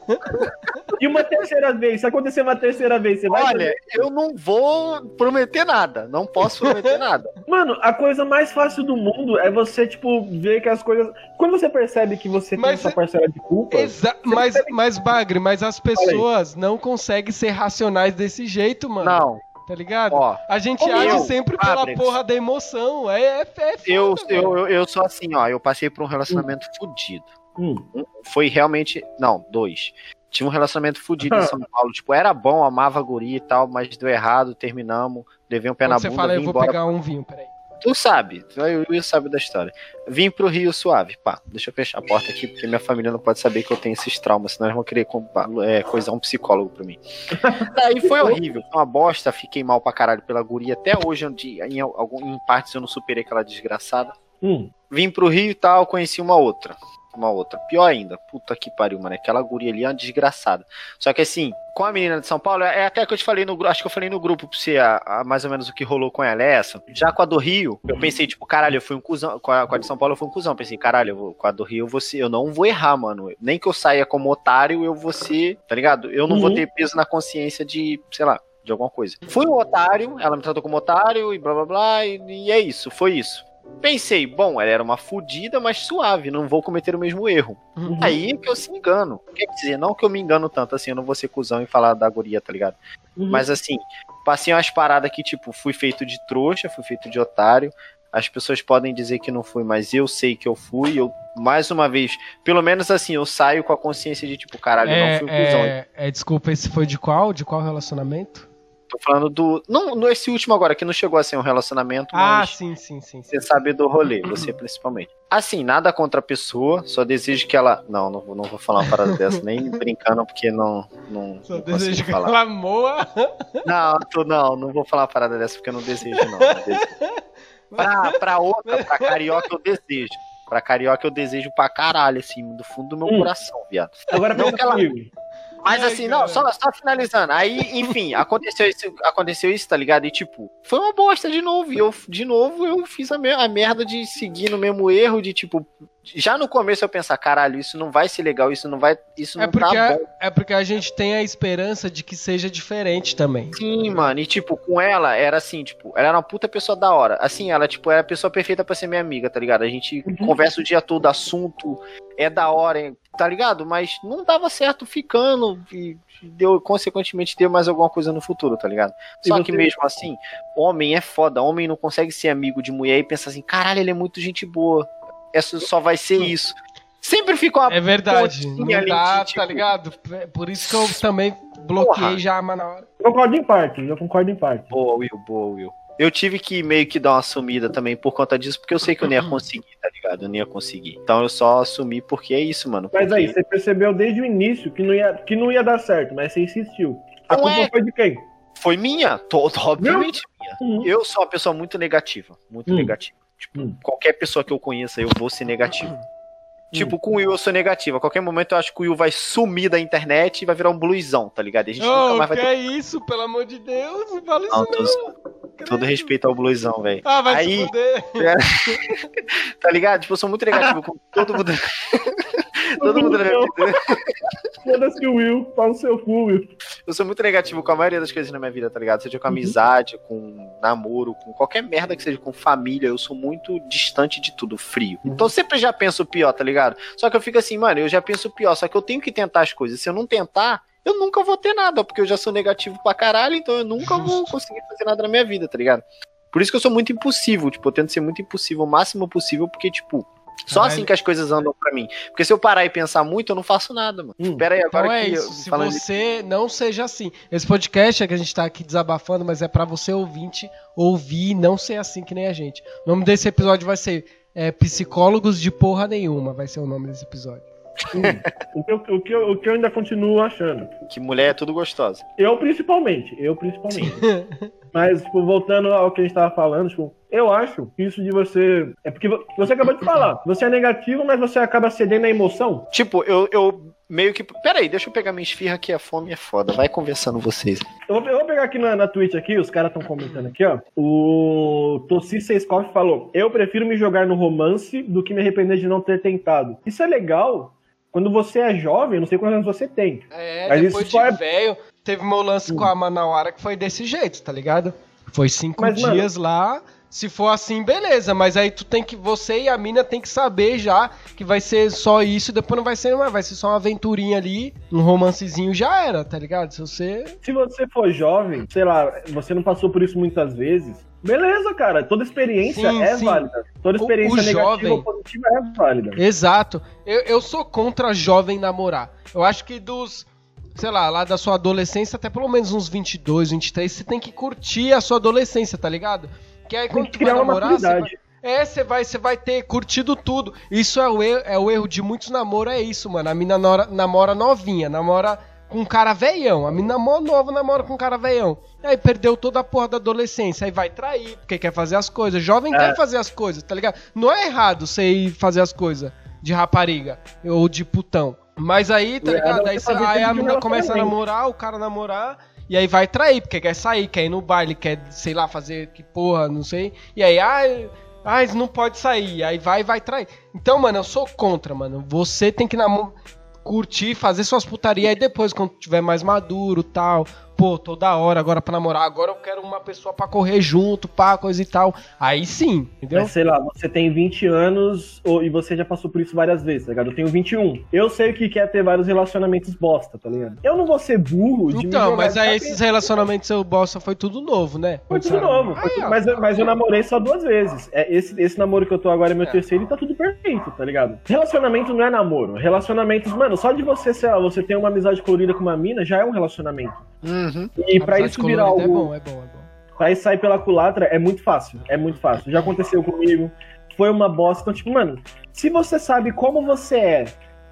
B: E uma terceira vez, se acontecer uma terceira vez, você vai
C: Olha, eu não vou prometer nada. Não posso prometer nada.
B: Mano, a coisa mais fácil do mundo é você, tipo, ver que as coisas. Quando você percebe que você tem
A: Mas
B: essa
A: é-
B: parcela de culpa.
A: Exa mas, mas, Bagre, mas as pessoas não conseguem ser racionais desse jeito, mano.
C: Não,
A: Tá ligado?
C: ó.
A: A gente
B: Eu,
A: age sempre pela porra da emoção. É, é, é foda,
C: Eu, eu, eu, eu sou assim, ó. Eu passei por um relacionamento fudido.
B: Hum.
C: Foi realmente. Não, dois. Tinha um relacionamento fudido em *laughs* São Paulo. Tipo, era bom, amava a guria e tal, mas deu errado, terminamos. Levei um pé
A: Quando
C: na
A: você
C: bunda,
A: fala, eu vou
C: embora.
A: pegar um vinho, peraí.
C: Tu sabe, o Will sabe da história. Vim pro Rio suave, pá. Deixa eu fechar a porta aqui, porque minha família não pode saber que eu tenho esses traumas, senão eles vão querer compa- é, coisar um psicólogo pra mim. *laughs* Daí foi horrível, foi uma bosta, fiquei mal pra caralho pela guria. Até hoje, onde, em, em partes, eu não superei aquela desgraçada.
B: Hum.
C: Vim pro Rio e tal, conheci uma outra. Uma outra. Pior ainda. Puta que pariu, mano. Aquela guria ali é uma desgraçada. Só que assim, com a menina de São Paulo, é até que eu te falei no grupo. Acho que eu falei no grupo pra você a, a mais ou menos o que rolou com ela. É essa. Já com a do Rio, eu pensei, tipo, caralho, eu fui um cuzão. Com a, com a de São Paulo, eu fui um cuzão. Pensei, caralho, vou- com a do Rio, eu, vou ser, eu não vou errar, mano. Nem que eu saia como otário, eu vou ser. Tá ligado? Eu não vou
B: Uhum.
C: ter peso na consciência de, sei lá. De alguma coisa. Fui um otário, ela me tratou como otário e blá blá blá, e, e é isso, foi isso. Pensei, bom, ela era uma fudida, mas suave, não vou cometer o mesmo erro.
A: Uhum.
C: Aí que eu se engano. Quer dizer, não que eu me engano tanto assim, eu não vou ser cuzão e falar da guria, tá ligado?
B: Uhum.
C: Mas assim, passei umas paradas que, tipo, fui feito de trouxa, fui feito de otário. As pessoas podem dizer que não fui, mas eu sei que eu fui. Eu, mais uma vez, pelo menos assim, eu saio com a consciência de, tipo, caralho, eu não
A: É,
C: fui cuzão.
A: é, é, desculpa, esse foi de qual? De qual relacionamento?
C: Tô falando do. Não, não esse último agora, que não chegou a ser um relacionamento,
A: Ah,
C: mas.
A: sim, sim, sim. sim.
C: Você sabe do rolê, você *clears throat* principalmente. Assim, nada contra a pessoa, só desejo que ela. Não, não vou, não vou falar uma parada *laughs* dessa, nem brincando, porque não. não,
A: Só
C: não
A: desejo que
C: falar.
A: ela moa.
C: Não, tô, não, não vou falar uma parada dessa, porque eu não desejo, não. não desejo. Pra, pra outra, pra carioca eu desejo. Pra carioca eu desejo pra caralho, assim, do fundo do meu
B: Hum.
C: coração, viado.
B: Agora
C: Não
B: pensa
C: que ela-
B: comigo.
C: Mas
A: Ai,
C: assim, não,
A: cara.
C: só, só finalizando. Aí, enfim, aconteceu isso, aconteceu isso, tá ligado? E tipo, foi uma bosta de novo. E eu, de novo, eu fiz a, me- a merda de seguir no mesmo erro, de tipo. Já no começo eu pensar, caralho, isso não vai ser legal, isso não vai. Isso não
A: É porque,
C: tá bom.
A: é porque a gente tem a esperança de que seja diferente também.
C: Sim, mano. E tipo, com ela era assim, tipo, ela era uma puta pessoa da hora. Assim, ela, tipo, era a pessoa perfeita pra ser minha amiga, tá ligado? A gente
B: Uhum.
C: conversa o dia todo, assunto é da hora, hein, tá ligado? Mas não dava certo ficando e deu, consequentemente, deu mais alguma coisa no futuro, tá ligado? Só que mesmo assim, homem é foda. Homem não consegue ser amigo de mulher e pensar assim, caralho, ele é muito gente boa. Essa só vai ser isso. Sempre fica uma
A: É verdade. Não
C: ali
A: dá,
C: de, tipo,
A: tá ligado? É Por isso que eu também bloqueei
C: Porra.
A: já a hora.
B: Eu concordo em parte, eu concordo em parte.
C: Boa, Will, boa, Will. Eu tive que meio que dar uma sumida também por conta disso, porque eu sei que eu não ia conseguir, tá ligado? Eu não ia conseguir. Então eu só assumi porque é isso, mano.
B: Mas aí, você percebeu desde o início que não ia, que não ia dar certo, mas você insistiu. A
C: Não
B: culpa
C: é.
B: foi de quem?
C: Foi minha? Tô, obviamente minha.
B: Uhum.
C: Eu sou uma pessoa muito negativa. Muito
B: Hum.
C: negativa. Tipo,
B: Hum.
C: qualquer pessoa que eu conheça, eu vou ser negativo. Tipo, com o Will eu sou negativo. A qualquer momento eu acho que o Will vai sumir da internet e vai virar um bluesão, tá ligado? E a gente nunca
A: Oh,
C: mais vai
A: que
C: ter.
A: é isso, pelo amor de Deus? Não fala isso
C: Não,
A: não.
C: todo, todo respeito ao bluesão, velho.
A: Ah, vai
C: Aí-
A: se fuder. *laughs*
C: Tá ligado? Tipo, eu sou muito negativo com todo mundo. *laughs* todo mundo na minha vida.
B: Foda-se o Will, pau no seu cu, Will.
C: Eu sou muito negativo com a maioria das coisas na minha vida, tá ligado? Seja com amizade, com namoro, com qualquer merda que seja, com família, eu sou muito distante de tudo, frio. Então eu sempre já penso o pior, tá ligado? Só que eu fico assim, mano, eu já penso o pior, só que eu tenho que tentar as coisas. Se eu não tentar, eu nunca vou ter nada, porque eu já sou negativo pra caralho, então eu nunca vou conseguir fazer nada na minha vida, tá ligado? Por isso que eu sou muito impossível, tipo, eu tento ser muito impossível, o máximo possível, porque, tipo, só
A: Caralho.
C: assim que as coisas andam pra mim. Porque se eu parar e pensar muito, eu não faço nada, mano.
B: Hum.
C: Pera aí, agora
A: Então é
C: que
A: isso.
C: eu-
A: Se
C: falando
A: você não seja assim. Esse podcast é que a gente tá aqui desabafando, mas é pra você ouvinte ouvir e não ser assim que nem a gente. O nome desse episódio vai ser é, Psicólogos de Porra Nenhuma. Vai ser o nome desse episódio.
B: O que, eu, o, que eu, o que eu ainda continuo achando.
C: que mulher é tudo gostosa.
B: Eu principalmente, eu principalmente. Mas, tipo, voltando ao que a gente tava falando, tipo, eu acho que isso de você. É porque vo- você acabou de falar. Você é negativo, mas você acaba cedendo à emoção.
C: Tipo, eu, eu meio que. Pera aí, deixa eu pegar minha esfirra aqui, a fome é foda. Vai conversando vocês.
B: Eu vou, eu vou pegar aqui na, na Twitch aqui, os caras estão comentando aqui, ó. O Tossi Seiskoff falou: Eu prefiro me jogar no romance do que me arrepender de não ter tentado. Isso é legal quando você é jovem, não sei quantos anos você tem.
A: É,
B: Mas
A: depois
B: isso
A: de
B: é-
A: velho, teve meu lance com a Manauara que foi desse jeito, tá ligado? Foi cinco
B: Mas, mano-
A: dias lá. Se for assim, beleza, mas aí tu tem que. Você e a mina tem que saber já que vai ser só isso, depois não vai ser mais, vai ser só uma aventurinha ali, um romancezinho já era, tá ligado? Se você.
B: Se você for jovem, sei lá, você não passou por isso muitas vezes. Beleza, cara. Toda experiência
A: Sim,
B: é
A: sim.
B: válida. Toda
A: O-
B: experiência
A: o
B: negativa
A: jovem-
B: ou positiva é válida.
A: Exato. Eu, eu sou contra jovem namorar. Eu acho que dos. Sei lá, lá da sua adolescência até pelo menos uns 22, 23, você tem que curtir a sua adolescência, tá ligado? Que Porque aí quando tu vai namorar, você vai,
B: maturidade.
A: é, você vai, você vai ter curtido tudo. Isso é o erro, é o erro de muitos namoros, é isso, mano. A mina namora, namora novinha, namora com um cara veião. A mina mó nova namora com um cara veião. Aí perdeu toda a porra da adolescência. Aí vai trair, porque quer fazer as coisas. Jovem
B: É.
A: quer fazer as coisas, tá ligado? Não é errado você ir fazer as coisas de rapariga ou de putão. Mas aí, tá
B: errado
A: ligado?
B: é
A: Aí,
B: você
A: cê- aí a mina começa a namorar, o cara namorar. E aí vai trair, porque quer sair, quer ir no baile, quer, sei lá, fazer que porra, não sei. E aí, ai, ai, não pode sair. Aí vai vai trair. Então, mano, eu sou contra, mano. Você tem que namo- curtir, fazer suas putarias. Aí depois, quando tiver mais maduro tal, pô, toda hora agora pra namorar. Agora eu quero uma pessoa pra correr junto, pá, coisa e tal. Aí sim, entendeu?
B: Mas sei lá, você tem 20 anos ou- e você já passou por isso várias vezes, tá ligado? Eu tenho 21. Eu sei o que quer ter vários relacionamentos bosta, tá ligado? Eu não vou ser burro de
A: Então, mas aí esses relacionamentos seu bosta foi tudo novo, né?
B: Foi tudo novo. foi tudo- mas, eu- mas eu namorei só duas vezes. É, esse, esse namoro que eu tô agora é meu
A: É.
B: terceiro e tá tudo perfeito, tá ligado? Relacionamento não é namoro. Relacionamentos, mano, só de você, sei lá, você ter uma amizade colorida com uma mina já é um relacionamento.
C: Uhum.
B: E pra
A: Amizade
B: isso virar
A: colorida
B: algo.
A: É bom, é bom, é bom.
B: Pra isso sair pela culatra é muito fácil. É muito fácil. Já aconteceu comigo. Foi uma bosta. Então, tipo, mano, se você sabe como você é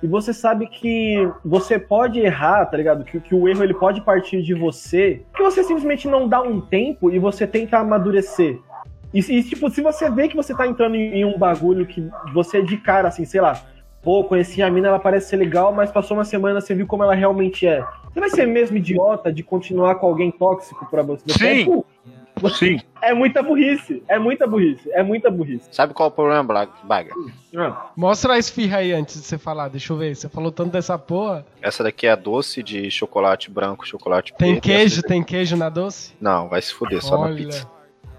B: e você sabe que você pode errar, tá ligado? Que, que o erro ele pode partir de você, que você simplesmente não dá um tempo e você tenta amadurecer. E, e, tipo, se você vê que você tá entrando em, em um bagulho que você é de cara, assim, sei lá, pô, conheci a mina, ela parece ser legal, mas passou uma semana, você viu como ela realmente é. Você vai ser mesmo idiota de continuar com alguém tóxico pra você? É
C: Sim.
B: burro.
C: Sim.
B: É muita burrice. É muita burrice. É muita burrice.
C: Sabe qual é o problema, Baga?
B: Ah,
A: Mostra a esfirra aí antes de você falar, deixa eu ver. Você falou tanto dessa porra.
C: Essa daqui é a doce de chocolate branco, chocolate
A: Tem
C: preto.
A: queijo, tem queijo na doce?
C: Não, vai se fuder, só na
A: Olha.
C: pizza.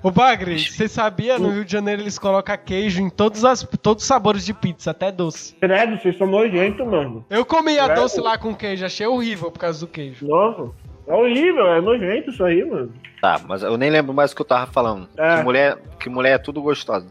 A: Ô Bagre, você sabia? No Rio de Janeiro eles colocam queijo em todos, as, todos os sabores de pizza, até doce.
B: credo, vocês são nojentos, mano.
A: Eu comi a
B: Credo.
A: doce lá com queijo, achei horrível por causa do queijo.
B: Nossa. É horrível, é nojento isso aí, mano.
C: Tá, mas eu nem lembro mais o que eu tava falando.
B: É.
C: Que, mulher, que mulher é tudo gostosa.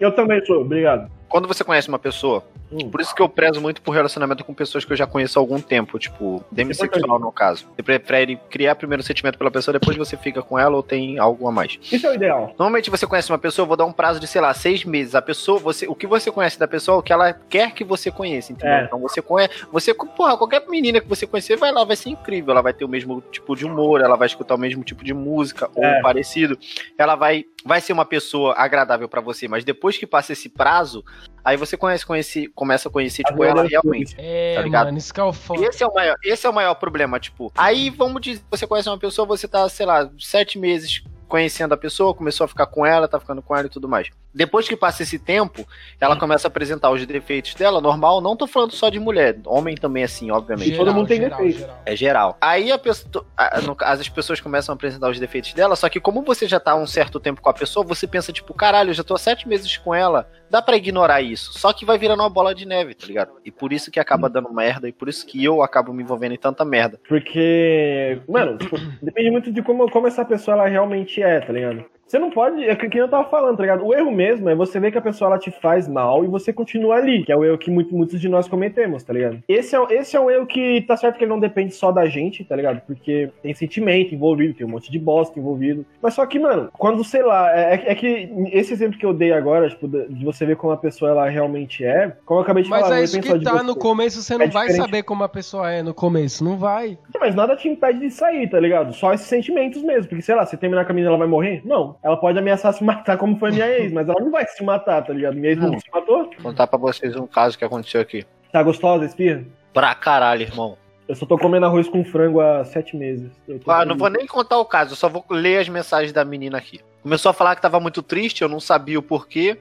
B: Eu também sou, obrigado.
C: Quando você conhece uma pessoa,
B: Hum.
C: por isso que eu prezo muito por relacionamento com pessoas que eu já conheço há algum tempo, tipo, demissexual no caso. Você prefere criar primeiro um sentimento pela pessoa, depois você fica com ela ou tem algo a mais.
B: Isso é o ideal.
C: Normalmente você conhece uma pessoa, eu vou dar um prazo de, sei lá, seis meses. A pessoa, você, o que você conhece da pessoa é o que ela quer que você conheça, entendeu?
B: É.
C: Então você conhece. Você, porra, qualquer menina que você conhecer vai lá, vai ser incrível. Ela vai ter o mesmo tipo de humor, ela vai escutar o mesmo tipo de música ou
B: É.
C: parecido. Ela vai, vai ser uma pessoa agradável pra você, mas depois que passa esse prazo, aí você conhece, conhece, começa a conhecer,
B: A
C: tipo, ela
B: é
C: realmente.
A: É,
C: Tá ligado?
A: mano, isso que é.
C: Esse é o maior, esse é o maior problema, tipo. Aí vamos dizer, você conhece uma pessoa, você tá, sei lá, sete meses conhecendo a pessoa, começou a ficar com ela, tá ficando com ela e tudo mais. Depois que passa esse tempo, ela começa a apresentar os defeitos dela, normal, não tô falando só de mulher, homem também é assim, obviamente.
B: Geral. todo mundo tem defeito.
A: geral.
C: É geral. Aí a pessoa, a- no caso, as pessoas começam a apresentar os defeitos dela, só que como você já tá há um certo tempo com a pessoa, você pensa, tipo, caralho, eu já tô há sete meses com ela, dá pra ignorar isso. Só que vai virando uma bola de neve, tá ligado? E por isso que acaba dando merda, e por isso que eu acabo me envolvendo em tanta merda.
B: Porque, mano, tipo, depende muito de como, como essa pessoa ela realmente é, tá ligado? Você não pode, é que que eu tava falando, tá ligado? O erro mesmo é você ver que a pessoa ela te faz mal e você continua ali, que é o erro que muito- muitos de nós cometemos, tá ligado? Esse é, o- esse é um erro que tá certo que ele não depende só da gente, tá ligado? Porque tem sentimento envolvido, tem um monte de bosta envolvido. Mas só que, mano, quando, sei lá, é, é que esse exemplo que eu dei agora, tipo, de você ver como a pessoa ela realmente é, como eu acabei de
A: Mas
B: falar,
A: é
B: não
A: isso que tá
B: você.
A: no começo, você não
B: É
A: vai
B: diferente.
A: saber como a pessoa é no começo, não vai.
B: Mas nada te impede de sair, tá ligado? Só esses sentimentos mesmo. Porque, sei lá, se terminar com a menina, ela vai morrer? Não. Ela pode ameaçar se matar, como foi minha ex, mas ela não vai se matar, tá ligado? Minha ex não
C: Não.
B: se matou.
C: Vou contar pra vocês um caso que aconteceu aqui.
B: Tá gostosa, espirra?
C: Pra caralho, irmão.
B: Eu só tô comendo arroz com frango há sete meses.
C: Ah, não vou nem contar o caso, eu só vou ler as mensagens da menina aqui. Começou a falar que tava muito triste, eu não sabia o porquê.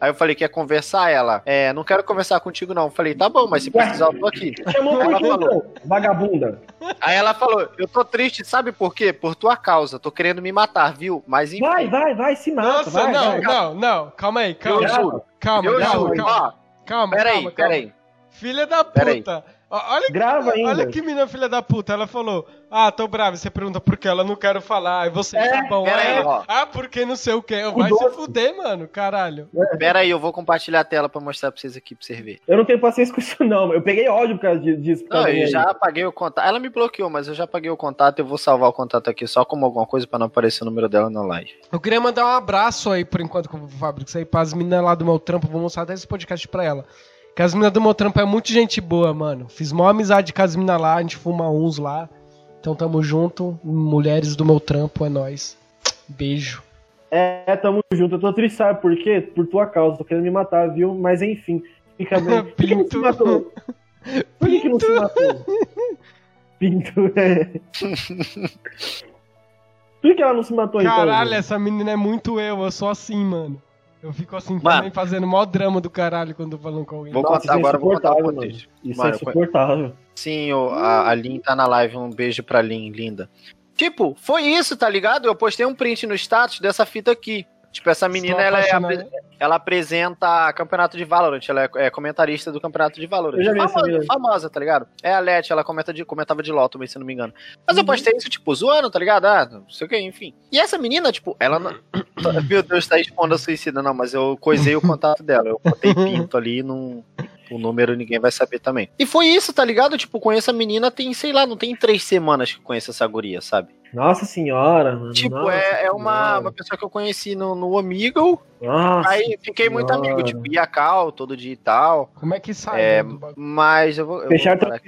C: Aí eu falei que ia conversar ela. É, não quero conversar contigo não. Eu falei, tá bom, mas se precisar eu tô aqui. *laughs*
B: Chamou
C: Ela falou.
B: Vagabunda.
C: Aí ela falou, eu tô triste, sabe por quê? Por tua causa, tô querendo me matar, viu? Mas enfim,
B: Vai, vai, vai, se mata.
A: Nossa,
B: vai,
A: não,
B: vai.
A: não, não. Calma aí,
C: eu
A: calma.
C: juro.
A: Calma,
C: Eu
A: calma,
C: juro.
A: calma.
C: Ó,
A: Calma,
C: peraí,
A: calma, calma.
C: peraí.
A: Filha da puta. Olha,
B: Grava ainda.
A: olha que menina filha da puta. Ela falou: Ah, tô brava. Você pergunta por que ela não quero falar. Aí você,
B: É,
A: tá bom.
C: pera
A: é,
C: aí, ó.
A: ah, porque não sei o que. Vai
B: doce.
A: se fuder, mano. Caralho.
C: Pera aí, eu vou compartilhar a tela pra mostrar pra vocês aqui, pra vocês verem.
B: Eu não tenho paciência com isso, *laughs* não. Eu peguei ódio por causa disso. por
C: Não,
B: causa
C: eu
B: aí.
C: já apaguei o contato. Ela me bloqueou, mas eu já apaguei o contato. Eu vou salvar o contato aqui só como alguma coisa pra não aparecer o número dela na live.
A: Eu queria mandar um abraço aí, por enquanto, com o Fábrica. Isso aí pra as meninas lá do meu trampo. Vou mostrar até esse podcast pra ela. Que as meninas do meu trampo é muito gente boa, mano. Fiz maior amizade com as meninas lá. A gente fuma uns lá. Então tamo junto. Mulheres do meu trampo, é nóis. Beijo.
B: É, tamo junto. Eu tô triste, sabe por quê? Por tua causa. Tô querendo me matar, viu? Mas enfim. Fica bem. *laughs* Por que não se matou? Por que, que não se matou? Pinto, é. Por que ela não se matou então?
A: Caralho, essa menina é muito eu. Eu sou assim, mano. Eu fico assim
C: Mano.
A: também fazendo mó drama do caralho quando eu falando com alguém.
C: Vou
B: Nossa,
C: contar
B: é
C: agora, vou contar o contexto.
B: Isso
C: Mano,
B: é insuportável.
C: Sim, o- a, a Lin tá na live. Um beijo pra Lin, linda. Tipo, foi isso, tá ligado? Eu postei um print no status dessa fita aqui. Tipo, essa menina, ela, é apre- ela apresenta campeonato de Valorant. Ela é, é comentarista do campeonato de Valorant.
B: Eu já vi essa
C: famosa, famosa, tá ligado? É a Leti, ela comenta de, comentava de LOL também, se eu não me engano. Mas
B: Uhum.
C: eu postei isso, tipo, zoando, tá ligado? Ah, não sei o que, enfim. E essa menina, tipo, ela não... *coughs* Meu Deus, tá expondo a suicida. Não, mas eu coisei o contato dela. Eu botei pinto ali num... O número ninguém vai saber também. E foi isso, tá ligado? Tipo, conheço a menina tem, sei lá, não tem três semanas que eu conheço essa guria, sabe?
B: Nossa senhora, mano.
C: Tipo,
B: Nossa
C: é, é uma,
B: senhora.
C: uma pessoa que eu conheci no, no Omegle.
B: Nossa.
C: Aí fiquei muito
B: Senhora.
C: amigo, tipo, ia cal todo dia e tal.
A: Como é que sai?
C: É? Mas eu vou. eu
B: Fechar
C: vou parar.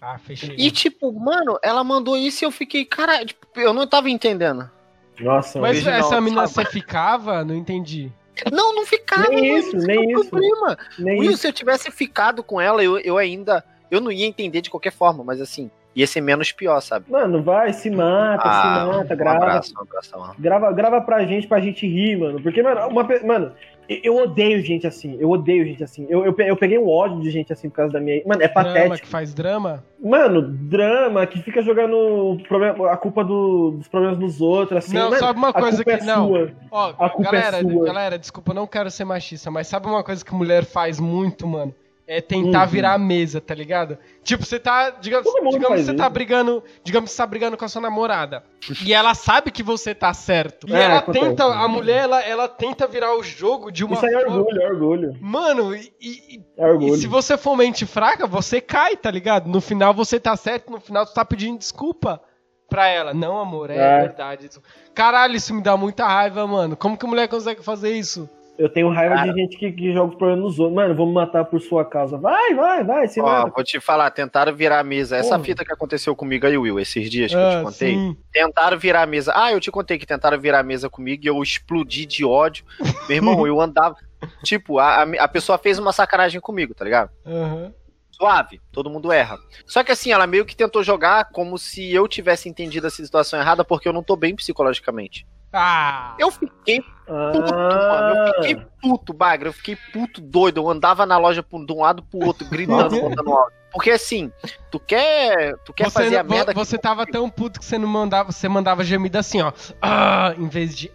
A: Ah, fechei.
C: E tipo, mano, ela mandou isso e eu fiquei, cara, tipo, eu não tava entendendo.
B: Nossa,
A: Mas
C: original,
A: essa menina
C: sabe?
A: você ficava? Não entendi. *laughs*
C: Não, não ficava.
B: Nem
C: mano,
B: isso, nem
C: é
B: isso.
C: problema.
B: nem
C: Will,
B: isso.
C: se eu tivesse ficado com ela, eu, eu ainda. Eu não ia entender de qualquer forma, mas assim, ia ser menos pior, sabe?
B: Mano, vai, se mata, se mata,
C: um
B: grava.
C: abraço, um abraço. mano.
B: Grava, grava pra gente, pra gente rir, mano. Porque, mano, uma, mano eu- odeio gente assim. Eu odeio gente assim. Eu, eu, eu peguei um ódio de gente assim por causa da minha. Mano, é
A: Drama
B: patético.
A: que faz drama?
B: Mano, drama que fica jogando problema, a culpa do- dos problemas dos outros, assim.
A: Não,
B: mano,
A: sabe uma
B: a
A: coisa
B: culpa
A: que-
B: é
A: não.
B: sua.
A: Ó,
B: A culpa é
A: galera,
B: sua.
A: galera, desculpa, eu não quero ser machista, mas sabe uma coisa que mulher faz muito, mano? É tentar
B: Uhum.
A: virar a mesa, tá ligado? Tipo, você tá. Digamos, digamos você
B: isso.
A: tá brigando. Digamos que você tá brigando com a sua namorada. E ela sabe que você tá certo. E
B: É,
A: ela
B: acontece.
A: tenta. A mulher, ela, ela tenta virar o jogo de uma
B: Isso aí é orgulho, é orgulho.
A: Mano, e, e-
B: É
A: e
B: orgulho.
A: se você for mente fraca, você cai, tá ligado? No final você tá certo, no final você tá pedindo desculpa pra ela. Não, amor, é,
B: É.
A: verdade. Caralho, isso me dá muita raiva, mano. Como que a mulher consegue fazer isso?
B: Eu tenho raiva
C: Cara.
B: de gente que, que joga os problemas nos outros. Mano, vamos matar por sua causa. Vai, vai, vai, se
C: Ó,
B: mata.
C: vou te falar, tentaram virar a mesa. Essa
B: Porra.
C: fita que aconteceu comigo aí, Will, esses dias que eu
A: Ah,
C: te contei.
A: sim.
C: Tentaram virar a mesa. Ah, eu te contei que tentaram virar a mesa comigo e eu explodi de ódio. Meu irmão, eu andava. *laughs* Tipo, a, a, a pessoa fez uma sacanagem comigo, tá ligado?
A: Aham.
C: Suave, todo mundo erra. Só que assim, ela meio que tentou jogar como se eu tivesse entendido a situação errada porque eu não tô bem psicologicamente.
A: Ah!
C: Eu fiquei
B: Ah,
C: puto, mano. Eu fiquei puto, Bagra. Eu fiquei puto doido. Eu andava na loja por- de um lado pro outro, gritando, contando áudio. Porque assim, tu quer, tu quer
A: você,
C: fazer a merda que
A: você tava tão puto que você não mandava, você mandava gemido assim, ó. Ah, em vez de.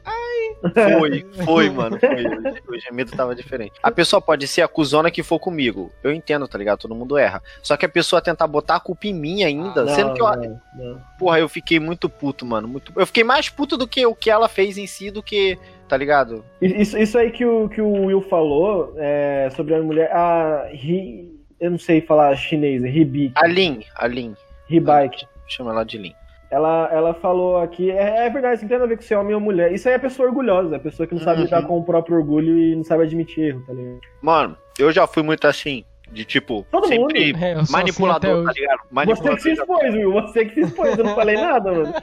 C: Foi, foi, mano. Foi. O gemido tava diferente. A pessoa pode ser a cuzona que for comigo. Eu entendo, tá ligado? Todo mundo erra. Só que a pessoa tentar botar a culpa em mim ainda,
B: não,
C: sendo que eu.
B: não, não.
C: Porra, eu fiquei muito puto, mano. Muito... Eu fiquei mais puto do que o que ela fez em si do que. Tá ligado?
B: Isso, isso aí que o, que o Will falou é, sobre a mulher. A Ri, eu não sei falar chinês, Ribi,
C: A Lin, a Lin.
B: Ribike.
C: Chama ela de Lin.
B: Ela, ela falou aqui, é, é verdade, isso não tem nada a ver com ser homem ou mulher. Isso aí é pessoa orgulhosa, é pessoa que não sabe
C: Uhum.
B: lidar com o próprio orgulho e não sabe admitir erro, tá ligado?
C: Mano, eu já fui muito assim. De tipo,
B: Todo
C: sempre
A: É, eu sou assim
C: manipulador,
A: hoje.
C: tá ligado?
B: Você
C: Manipulador.
B: que se expôs, Will, você que se expôs, eu não falei nada, mano.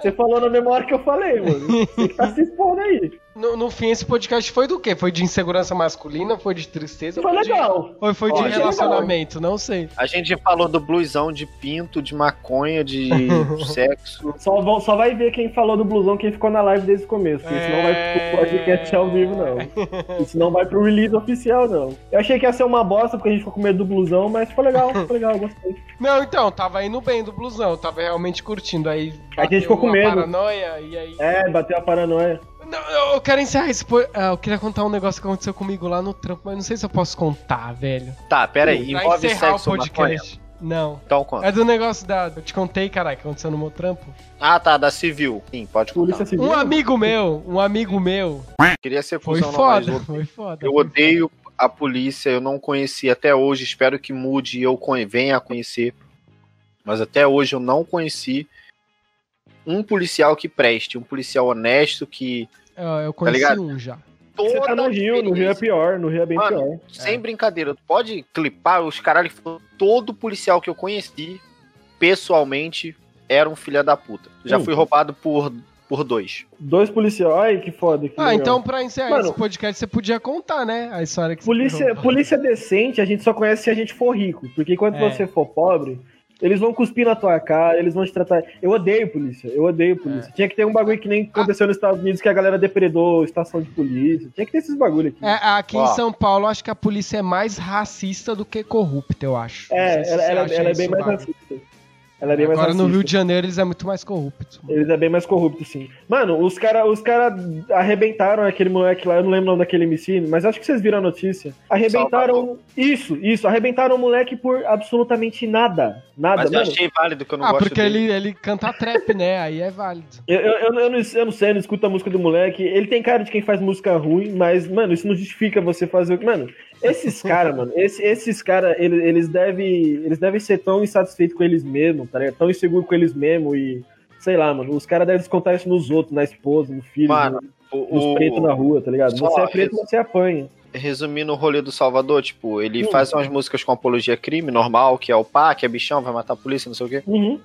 B: Você falou na hora que eu falei, mano. Você que tá se expondo aí.
A: No, no fim, esse podcast foi do quê? Foi de insegurança masculina? Foi de tristeza?
B: Foi
A: foi de-
B: legal.
A: Ou foi de relacionamento? Não sei.
C: A gente falou do blusão de pinto, de maconha, de *laughs* sexo.
B: Só, vão- só vai ver quem falou do blusão, quem ficou na live desde o começo. Porque isso não vai
A: É.
B: pro podcast ao vivo, não. *laughs* Isso não vai pro release oficial, não. Eu achei que ia ser uma bosta, porque a gente ficou com medo do blusão, mas foi legal, foi legal, gostei.
A: Não, então, tava indo bem do blusão, tava realmente curtindo. Aí
B: A gente ficou com medo.
A: paranoia e aí.
B: É, bateu a paranoia.
A: Não, eu quero encerrar esse. po- ah, Eu queria contar um negócio que aconteceu comigo lá no trampo, mas não sei se eu posso contar, velho.
C: Tá, pera aí. Envolve sexo
A: o podcast. Não.
C: Então conta.
A: É do negócio da. Eu te contei, caralho, que aconteceu no meu trampo.
C: Ah, tá, da civil. Sim, pode contar.
B: Polícia Civil.
A: Um amigo meu, um amigo meu.
C: Queria ser
A: Foi
C: não,
A: foda,
C: eu-
A: foi foda.
C: Eu
A: foi
C: odeio a polícia, eu não conheci até hoje, espero que mude e eu venha a conhecer. Mas até hoje eu não conheci um policial que preste, um policial honesto que.
A: foda. Eu, eu conheci
C: ligado?
A: um já.
B: Você tá no
C: toda
B: Rio, no Rio é pior, no Rio é bem
C: Mano,
B: pior.
C: Sem brincadeira, tu pode clipar os caralho. Todo policial que eu conheci, pessoalmente, era um filho da puta. Já
B: Hum.
C: fui roubado por, por dois.
B: Dois policiais, ai que foda. Que
A: Ah,
B: legal.
A: então pra encerrar
B: Mano-
A: esse podcast você podia contar, né? A história que você
B: Polícia, polícia decente a gente só conhece se a gente for rico. Porque quando
A: É.
B: você for pobre, eles vão cuspir na tua cara, eles vão te tratar. Eu odeio polícia, eu odeio
A: É.
B: polícia. Tinha que ter um bagulho que nem aconteceu nos Estados Unidos que a galera depredou estação de polícia. Tinha que ter esses bagulho aqui.
A: É, aqui
C: Ó.
A: em São Paulo, acho que a polícia é mais racista do que corrupta, eu acho.
B: É, ela, ela- ela é bem mais racista. Ela é bem mais
A: Agora no
B: racista.
A: Rio de Janeiro eles é muito mais corrupto.
B: Eles é bem mais corrupto, sim. Mano, os caras os cara arrebentaram aquele moleque lá, eu não lembro o nome daquele MC, mas acho que vocês viram a notícia. Arrebentaram. Isso, isso, arrebentaram o moleque por absolutamente nada. Nada,
C: Mas eu
B: mano.
C: achei válido que eu não
A: Ah,
C: gosto
A: porque
C: dele.
A: ele, ele canta trap, *laughs* né? Aí é válido.
B: Eu, eu, eu, eu não, eu não sei, eu não escuto a música do moleque. Ele tem cara de quem faz música ruim, mas, mano, isso não justifica você fazer o que. Mano, esses caras, mano, esse- esses caras, eles, eles, devem, eles devem ser tão insatisfeitos com eles mesmos, tá ligado? Tão inseguros com eles mesmos e. Sei lá, mano, os caras devem descontar isso nos outros, na esposa, no filho,
C: Mano,
B: no-
C: O,
B: nos pretos na rua, tá ligado?
C: Só
B: Você é preto, você apanha.
C: resumindo o rolê do Salvador, tipo, ele faz umas músicas com apologia crime, normal, que é o pá, que é bichão, vai matar a polícia, não sei o quê.
B: Uhum.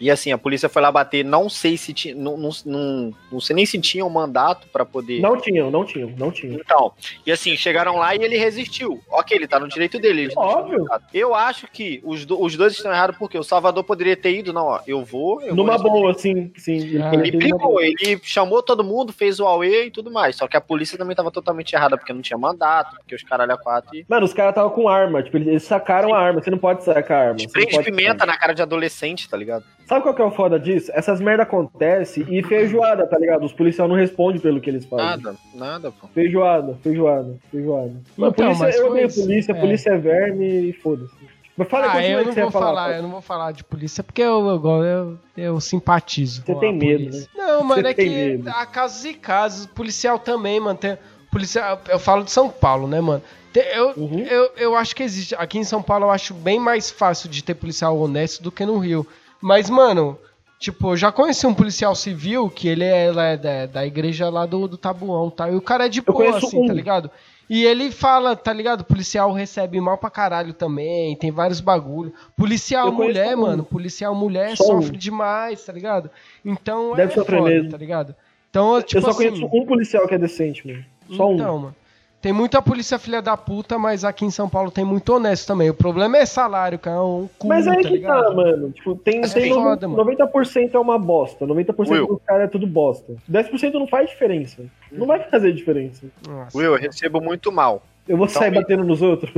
C: E assim, a polícia foi lá bater, não sei se tinha. Não, não, não, não sei nem se tinha um mandato pra poder.
B: Não tinham, não tinham, não tinham.
C: Então, e assim, chegaram lá e ele resistiu. Ok, ele tá no direito dele.
B: Óbvio.
C: Eu acho que os, do- os dois estão errados porque o Salvador poderia ter ido, não, ó, eu vou. Eu
B: Numa
C: vou
B: boa, sim, sim. Ele,
A: Ah,
C: Ele brigou, ele chamou todo mundo, fez o AUE e tudo mais. Só que a polícia também tava totalmente errada, porque não tinha mandato, porque os caralho a quatro. E...
B: Mano, os caras estavam com arma, tipo, eles, sacaram a arma. Você não pode sacar a arma.
C: Spray de pimenta na cara de adolescente, tá ligado?
B: Sabe qual que é o foda disso? Essas merda acontecem e feijoada, tá ligado? Os policiais não respondem pelo que eles fazem.
C: Nada, nada, pô.
B: Feijoada, feijoada, feijoada.
A: Então,
B: polícia,
A: mas
B: eu
A: foi
B: odeio polícia,
A: É.
B: polícia é verme e foda-se. Mas fala
A: ah,
B: continua
A: eu
B: aí
A: não vou
B: falar.
A: falar, eu não vou falar de polícia, porque eu, eu, eu, eu simpatizo.
B: Você
A: com
B: tem
A: a
B: medo,
A: polícia.
B: né?
A: Não, mano, é que
B: medo.
A: há casos e casos. Policial também, mano. Tem, policial, eu falo de São Paulo, né, mano? Tem- eu,
B: Uhum.
A: eu, eu acho que existe. Aqui em São Paulo eu acho bem mais fácil de ter policial honesto do que no Rio. Mas, mano, tipo, eu já conheci um policial civil que ele é, ele é da, da igreja lá do, do Tabuão, tá? E o cara é de boa, assim,
B: um.
A: tá ligado? E ele fala, tá ligado? Policial recebe mal pra caralho também, tem vários bagulho. Policial
B: Eu
A: mulher,
B: um.
A: mano, policial mulher
B: Só um.
A: sofre demais, tá ligado? Então
B: Deve
A: é
B: sofrer
A: foda,
B: mesmo.
A: tá ligado? Então, tipo
B: eu só
A: assim,
B: conheço um policial que é decente, mano. Só um.
A: então, mano. Tem muita polícia filha da puta, mas aqui em São Paulo tem muito honesto também. O problema é salário, cara. É um cu,
B: Mas aí
A: tá
B: que
A: ligado?
B: tá, mano. Tipo, tem,
A: É
B: tem
A: foda, mano.
B: 90% é uma bosta. 90%
C: Will.
B: dos caras é tudo bosta. 10% não faz diferença. Não vai fazer diferença.
A: Nossa.
C: Will, eu recebo muito mal.
B: Eu vou
C: Então,
B: sair batendo nos outros.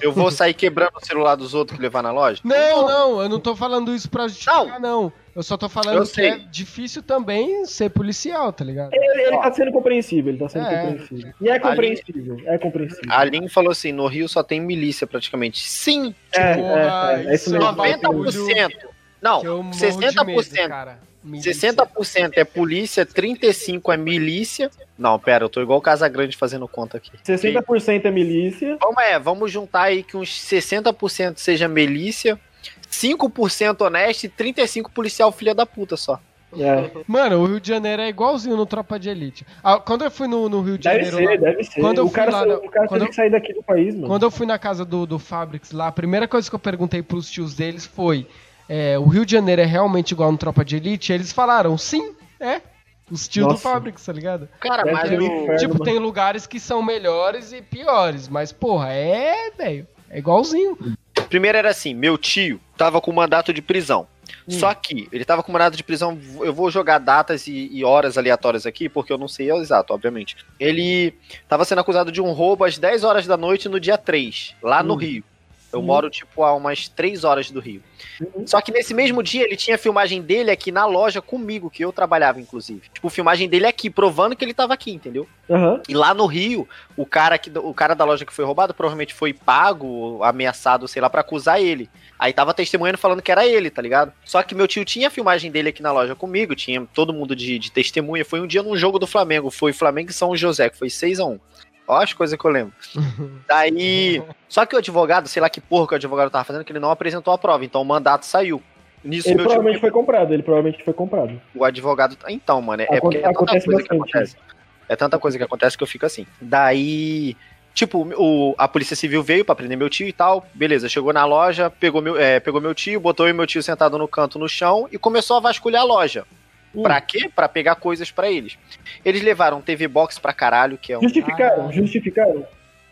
C: Eu vou sair quebrando o celular dos outros que levar na loja?
A: Não, não, eu não tô falando isso pra justificar, não. Eu só tô falando
C: Eu
A: que
C: sei.
A: é difícil também ser policial, tá ligado?
B: Ele, ele tá sendo compreensível, ele tá sendo
A: É.
B: compreensível. E é compreensível, é compreensível.
C: A Lin falou assim: no Rio só tem milícia praticamente. Sim,
B: É,
A: Porra,
B: é, é, é isso
A: isso é
B: mesmo.
A: um bagulho
C: 90%. Não,
A: que eu morro de medo,
C: 60%.
A: cara. Milícia.
C: 60% é polícia, 35% é milícia. Não, pera, eu tô igual o Casagrande fazendo conta aqui.
B: 60% é milícia.
C: Vamos, é, vamos juntar aí que uns 60% seja milícia, 5% honesto e 35% policial filha da puta só.
B: É.
A: Mano, o Rio de Janeiro é igualzinho no Tropa de Elite. Ah, quando eu fui no, no Rio de
B: Deve
A: Janeiro.
B: ser,
A: lá-
B: deve ser.
A: Quando eu
B: o
A: fui
B: cara,
A: lá na-
B: o cara
A: quando
B: teve
A: eu-
B: que sair daqui do país, mano.
A: Quando eu fui na casa do, do Fabrics lá, a primeira coisa que eu perguntei pros tios deles foi: é, o Rio de Janeiro é realmente igual no Tropa de Elite? Eles falaram, sim, é. Os tios do
B: Nossa.
A: Fabrics, tá ligado?
C: Cara,
B: Deve
C: mas eu,
B: inferno.
A: tipo,
B: mano.
A: tem lugares que são melhores e piores, mas, porra, é, velho. É igualzinho.
C: Primeiro era assim, meu tio tava com mandato de prisão.
B: Hum.
C: Só que ele tava com mandato de prisão, eu vou jogar datas e, e horas aleatórias aqui, porque eu não sei o exato, obviamente. Ele tava sendo acusado de um roubo às 10 horas da noite no dia 3, lá no
B: Hum.
C: Rio. Eu
B: Uhum.
C: moro, tipo, a umas três horas do Rio.
B: Uhum.
C: Só que nesse mesmo dia ele tinha filmagem dele aqui na loja comigo, que eu trabalhava, inclusive. Tipo, filmagem dele aqui, provando que ele tava aqui, entendeu?
B: Aham.
C: E lá no Rio, o cara, que, o cara da loja que foi roubado provavelmente foi pago, ameaçado, sei lá, pra acusar ele. Aí tava testemunhando falando que era ele, tá ligado? Só que meu tio tinha a filmagem dele aqui na loja comigo, tinha todo mundo de, de testemunha. Foi um dia num jogo do Flamengo, foi Flamengo e São José, que foi 6 a 1 Ó as coisas que eu lembro. *laughs* Daí. Só que o advogado, sei lá que porra que o advogado tava fazendo, que ele não apresentou a prova, então o mandato saiu. Nisso,
B: Ele
C: meu tio,
B: provavelmente foi comprado, ele provavelmente foi comprado.
C: o advogado. Então, mano, é, é
B: Aconte-
C: porque é tanta
B: acontece
C: coisa que
B: bastante
C: acontece. É tanta coisa que acontece que eu fico assim. Daí. Tipo, o, a polícia civil veio pra prender meu tio e tal. Beleza, chegou na loja, pegou meu, é, pegou meu tio, botou eu e meu tio sentado no canto no chão e começou a vasculhar a loja.
B: Hum.
C: Pra quê? Pra pegar coisas pra eles. Eles levaram TV Box pra caralho, que é um.
B: Justificaram,
A: Ah.
B: justificaram.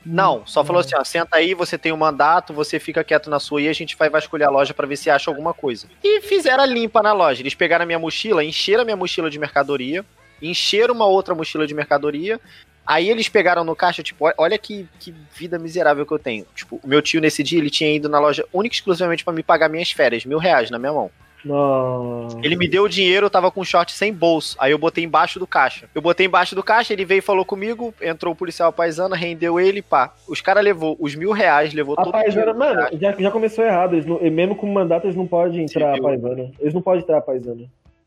C: Não, só falou assim, ó, senta aí, você tem o mandato, você fica quieto na sua e a gente vai vasculhar a loja pra ver se acha alguma coisa. E fizeram a limpa na loja. Eles pegaram a minha mochila, encheram a minha mochila de mercadoria, encheram uma outra mochila de mercadoria. Aí eles pegaram no caixa, tipo, olha que, que vida miserável que eu tenho. Tipo, o meu tio nesse dia, ele tinha ido na loja única e exclusivamente pra me pagar minhas férias, mil reais na minha mão.
B: Não.
C: Ele me deu o dinheiro, eu tava com um short sem bolso. Aí eu botei embaixo do caixa. Eu botei embaixo do caixa, ele veio e falou comigo, entrou o policial paisana, rendeu ele, pá. Os caras levou os mil reais, levou
B: A
C: todo
B: paisana, mano, já, já começou errado. Não- mesmo com mandato, eles não podem entrar a
C: Civil.
B: paisana. Eles não podem entrar a paisana.